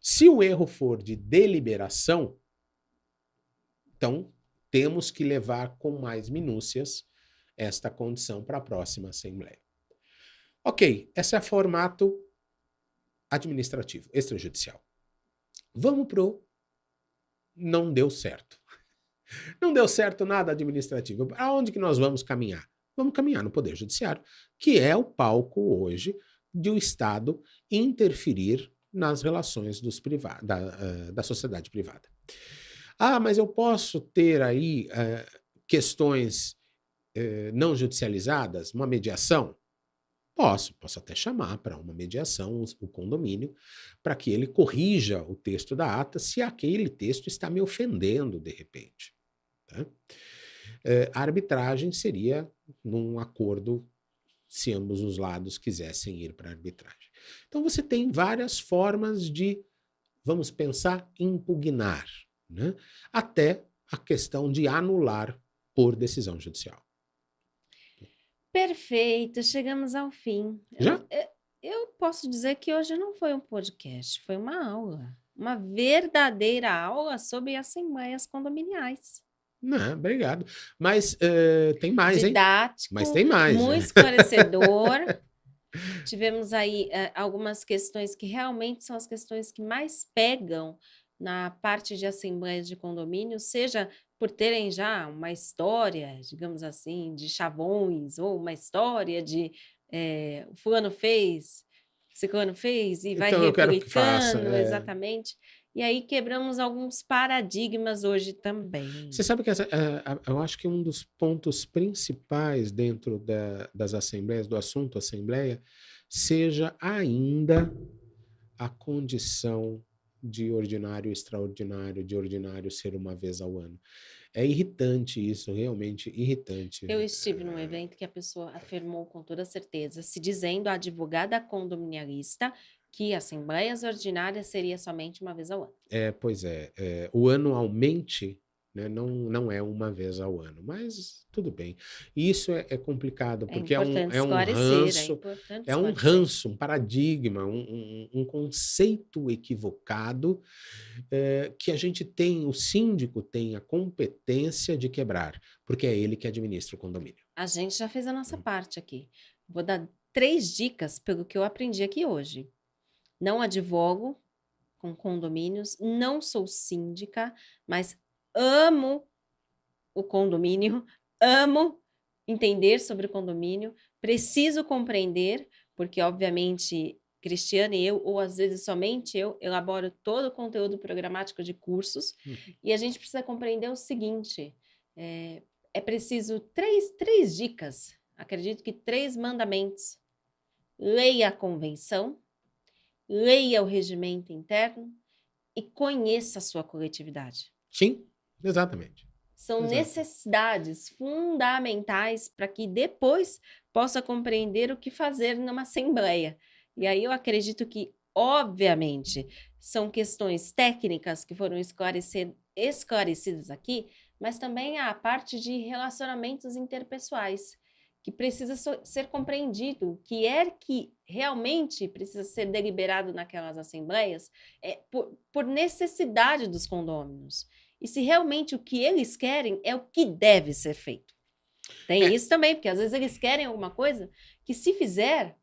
Se o erro for de deliberação, então temos que levar com mais minúcias esta condição para a próxima assembleia. Ok, esse é o formato administrativo, extrajudicial. Vamos pro não deu certo. Não deu certo nada administrativo. Aonde que nós vamos caminhar? Vamos caminhar no Poder Judiciário, que é o palco hoje de o Estado interferir nas relações dos priva da, uh, da sociedade privada. Ah, mas eu posso ter aí uh, questões uh, não judicializadas, uma mediação? Posso, posso até chamar para uma mediação o condomínio para que ele corrija o texto da ata se aquele texto está me ofendendo de repente. Tá? É, a arbitragem seria num acordo se ambos os lados quisessem ir para a arbitragem. Então você tem várias formas de, vamos pensar, impugnar, né? até a questão de anular por decisão judicial. Perfeito, chegamos ao fim. Já? Eu, eu posso dizer que hoje não foi um podcast, foi uma aula. Uma verdadeira aula sobre assembleias condominiais. Não, obrigado. Mas uh, tem mais, Didático, hein? Mas tem mais. Muito né? esclarecedor. Tivemos aí uh, algumas questões que realmente são as questões que mais pegam na parte de assembleias de condomínio, seja por terem já uma história, digamos assim, de chavões, ou uma história de é, o fulano fez, ciclano fez, e vai Então faça, é. exatamente. E aí quebramos alguns paradigmas hoje também. Você sabe que essa, uh, eu acho que um dos pontos principais dentro da, das assembleias, do assunto assembleia, seja ainda a condição de ordinário extraordinário, de ordinário ser uma vez ao ano. É irritante isso, realmente irritante. Eu estive num evento que a pessoa afirmou com toda certeza, se dizendo a advogada condominialista, que assembleias ordinárias seria somente uma vez ao ano. É, pois é. é o anualmente né, não, não é uma vez ao ano, mas tudo bem. Isso é, é complicado, é porque é, um, é um é ranço, é, um ranço, um paradigma, um, um, um conceito equivocado é, que a gente tem, o síndico tem a competência de quebrar, porque é ele que administra o condomínio. A gente já fez a nossa hum. parte aqui. Vou dar três dicas pelo que eu aprendi aqui hoje. Não advogo com condomínios, não sou síndica, mas amo o condomínio, amo entender sobre o condomínio, preciso compreender, porque obviamente Cristiane e eu, ou às vezes somente eu, elaboro todo o conteúdo programático de cursos, uhum. e a gente precisa compreender o seguinte: é, é preciso três, três dicas, acredito que três mandamentos. Leia a convenção, leia o regimento interno e conheça a sua coletividade. Sim, exatamente. São Exato. necessidades fundamentais para que depois possa compreender o que fazer numa assembleia. E aí eu acredito que, obviamente, são questões técnicas que foram esclarecidas aqui, mas também a parte de relacionamentos interpessoais que precisa ser compreendido, que é que realmente precisa ser deliberado naquelas assembleias é por, por necessidade dos condôminos. E se realmente o que eles querem é o que deve ser feito. Tem é. isso também, porque às vezes eles querem alguma coisa que, se fizer,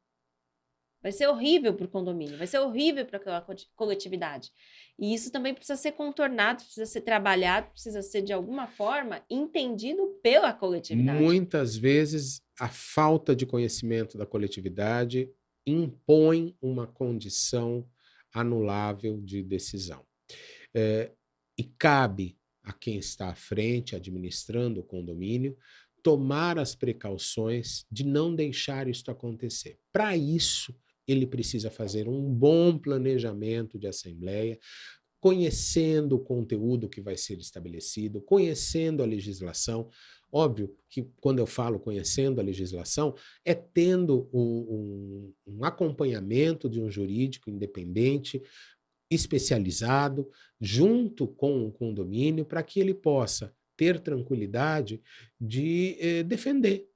vai ser horrível para o condomínio, vai ser horrível para aquela coletividade. E isso também precisa ser contornado, precisa ser trabalhado, precisa ser de alguma forma entendido pela coletividade. Muitas vezes a falta de conhecimento da coletividade impõe uma condição anulável de decisão. É, e cabe a quem está à frente, administrando o condomínio, tomar as precauções de não deixar isso acontecer. Para isso, ele precisa fazer um bom planejamento de assembleia, conhecendo o conteúdo que vai ser estabelecido, conhecendo a legislação. Óbvio que quando eu falo conhecendo a legislação, é tendo um, um, um acompanhamento de um jurídico independente, especializado, junto com o condomínio, para que ele possa ter tranquilidade de eh, defender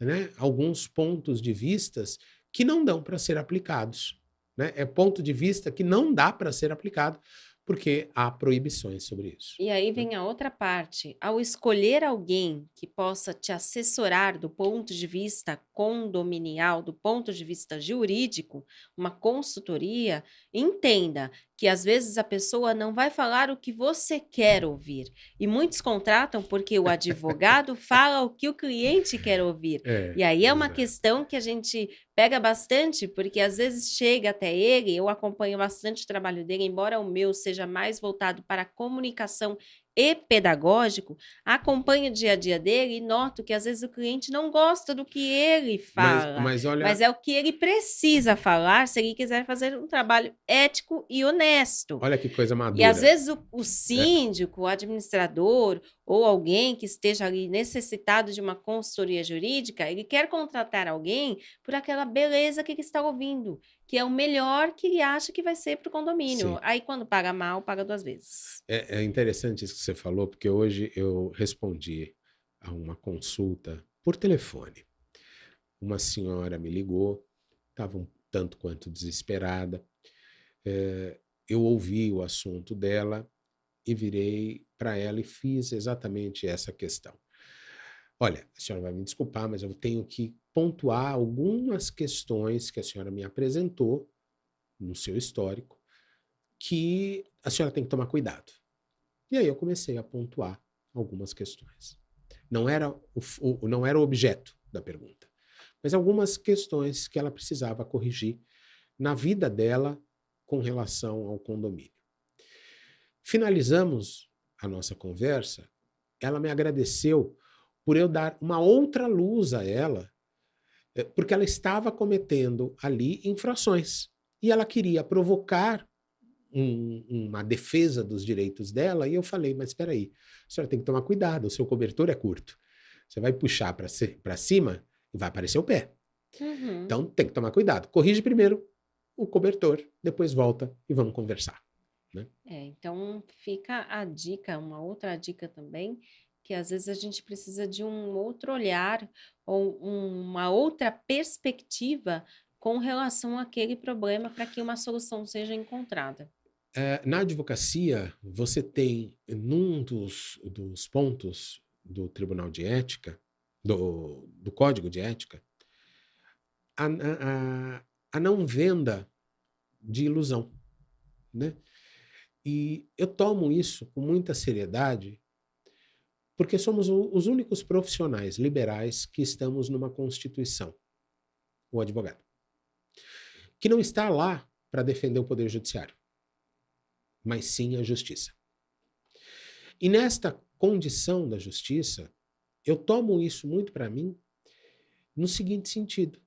né, alguns pontos de vistas que não dão para ser aplicados. Né? É ponto de vista que não dá para ser aplicado porque há proibições sobre isso. E aí né? vem a outra parte. Ao escolher alguém que possa te assessorar do ponto de vista condominial, do ponto de vista jurídico, uma consultoria, entenda que às vezes a pessoa não vai falar o que você quer ouvir. E muitos contratam porque o advogado fala o que o cliente quer ouvir. É, e aí é uma é. questão que a gente pega bastante, porque às vezes chega até ele, eu acompanho bastante o trabalho dele, embora o meu seja mais voltado para a comunicação e pedagógico, acompanho o dia a dia dele e noto que às vezes o cliente não gosta do que ele fala, mas, mas, olha... mas é o que ele precisa falar se ele quiser fazer um trabalho ético e honesto. Olha que coisa madura. E às vezes o, o síndico, é. o administrador ou alguém que esteja ali necessitado de uma consultoria jurídica, ele quer contratar alguém por aquela beleza que ele está ouvindo que é o melhor que ele acha que vai ser para o condomínio. Sim. Aí, quando paga mal, paga duas vezes. É, é, interessante isso que você falou, porque hoje eu respondi a uma consulta por telefone. Uma senhora me ligou, estava um tanto quanto desesperada. É, eu ouvi o assunto dela e virei para ela e fiz exatamente essa questão. Olha, a senhora vai me desculpar, mas eu tenho que pontuar algumas questões que a senhora me apresentou no seu histórico que a senhora tem que tomar cuidado. E aí eu comecei a pontuar algumas questões. Não era o, o, não era o objeto da pergunta, mas algumas questões que ela precisava corrigir na vida dela com relação ao condomínio. Finalizamos a nossa conversa, ela me agradeceu por eu dar uma outra luz a ela, eh, porque ela estava cometendo ali infrações e ela queria provocar um, uma defesa dos direitos dela. E eu falei: Mas espera aí, a senhora tem que tomar cuidado, o seu cobertor é curto. Você vai puxar para cima e vai aparecer o pé. Uhum. Então tem que tomar cuidado. Corrige primeiro o cobertor, depois volta e vamos conversar. Né? É, então fica a dica, uma outra dica também, que às vezes a gente precisa de um outro olhar ou uma outra perspectiva com relação àquele problema para que uma solução seja encontrada. É, na advocacia, você tem, num dos, dos pontos do Tribunal de Ética, do, do Código de Ética, a, a, a não venda de ilusão. Né? E eu tomo isso com muita seriedade, porque somos os únicos profissionais liberais que estamos numa Constituição, o advogado, que não está lá para defender o Poder Judiciário, mas sim a justiça. E nesta condição da justiça, eu tomo isso muito para mim no seguinte sentido: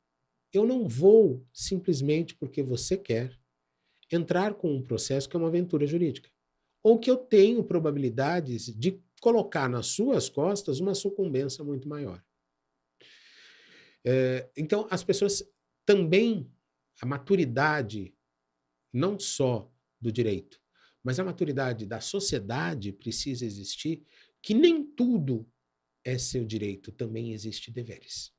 eu não vou simplesmente porque você quer entrar com um processo que é uma aventura jurídica, ou que eu tenho probabilidades de colocar nas suas costas uma sucumbência muito maior. É, então, as pessoas também, a maturidade, não só do direito, mas a maturidade da sociedade precisa existir, que nem tudo é seu direito, também existe deveres.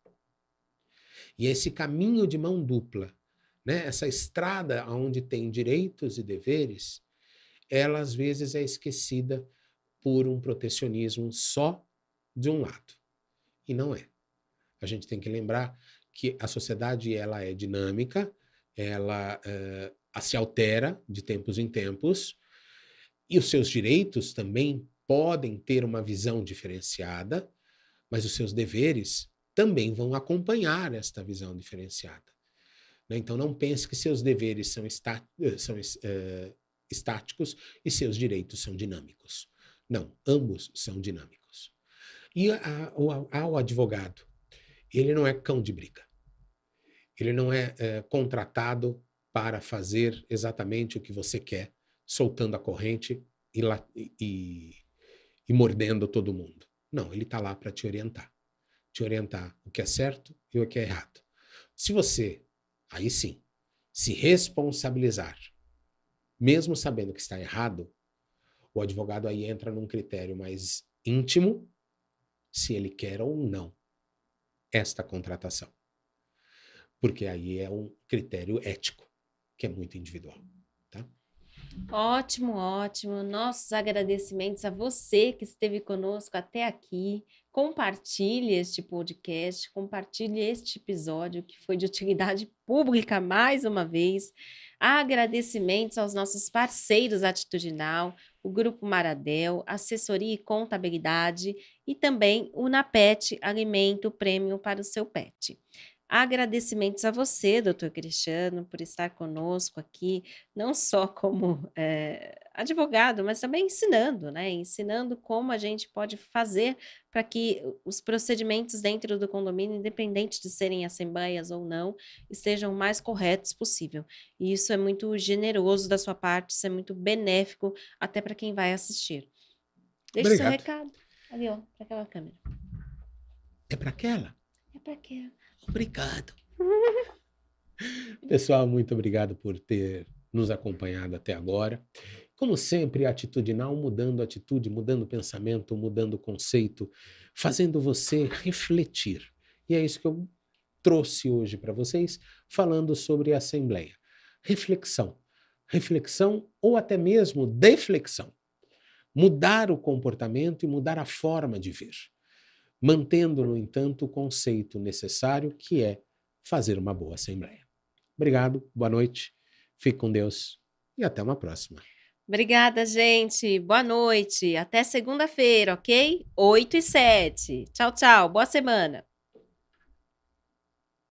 E esse caminho de mão dupla, né, essa estrada onde tem direitos e deveres, ela às vezes é esquecida por um protecionismo só de um lado. E não é. A gente tem que lembrar que a sociedade ela é dinâmica, ela uh, se altera de tempos em tempos, e os seus direitos também podem ter uma visão diferenciada, mas os seus deveres também vão acompanhar esta visão diferenciada. Né? Então, não pense que seus deveres são, está, eh, são uh, estáticos e seus direitos são dinâmicos. Não, ambos são dinâmicos. E a, o, advogado, ele não é cão de briga. Ele não é, é contratado para fazer exatamente o que você quer, soltando a corrente e, e, e mordendo todo mundo. Não, ele está lá para te orientar. Te orientar o que é certo e o que é errado. Se você, aí sim, se responsabilizar, mesmo sabendo que está errado, o advogado aí entra num critério mais íntimo, se ele quer ou não esta contratação. Porque aí é um critério ético, que é muito individual. Tá? Ótimo, ótimo. Nossos agradecimentos a você que esteve conosco até aqui. Compartilhe este podcast, compartilhe este episódio que foi de utilidade pública mais uma vez. Agradecimentos aos nossos parceiros Atitudinal, o Grupo Maradel, Assessoria e Contabilidade e também o NAPET, Alimento Prêmio para o seu pet. Agradecimentos a você, doutor Cristiano, por estar conosco aqui, não só como é, advogado, mas também ensinando, né? Ensinando como a gente pode fazer para que os procedimentos dentro do condomínio, independente de serem assembleias ou não, estejam o mais corretos possível. E isso é muito generoso da sua parte, isso é muito benéfico até para quem vai assistir. Deixe Obrigado. seu recado. Ali, ó, para aquela câmera. É para aquela? É para aquela. Obrigado. Pessoal, muito obrigado por ter nos acompanhado até agora. Como sempre, atitudinal, mudando atitude, mudando pensamento, mudando conceito, fazendo você refletir. E é isso que eu trouxe hoje para vocês, falando sobre a Assembleia. Reflexão. Reflexão ou até mesmo deflexão. Mudar o comportamento e mudar a forma de ver mantendo, no entanto, o conceito necessário que é fazer uma boa assembleia. Obrigado, boa noite, fique com Deus e até uma próxima. Obrigada, gente. Boa noite. Até segunda-feira, ok? 8 e 7. Tchau, tchau. Boa semana.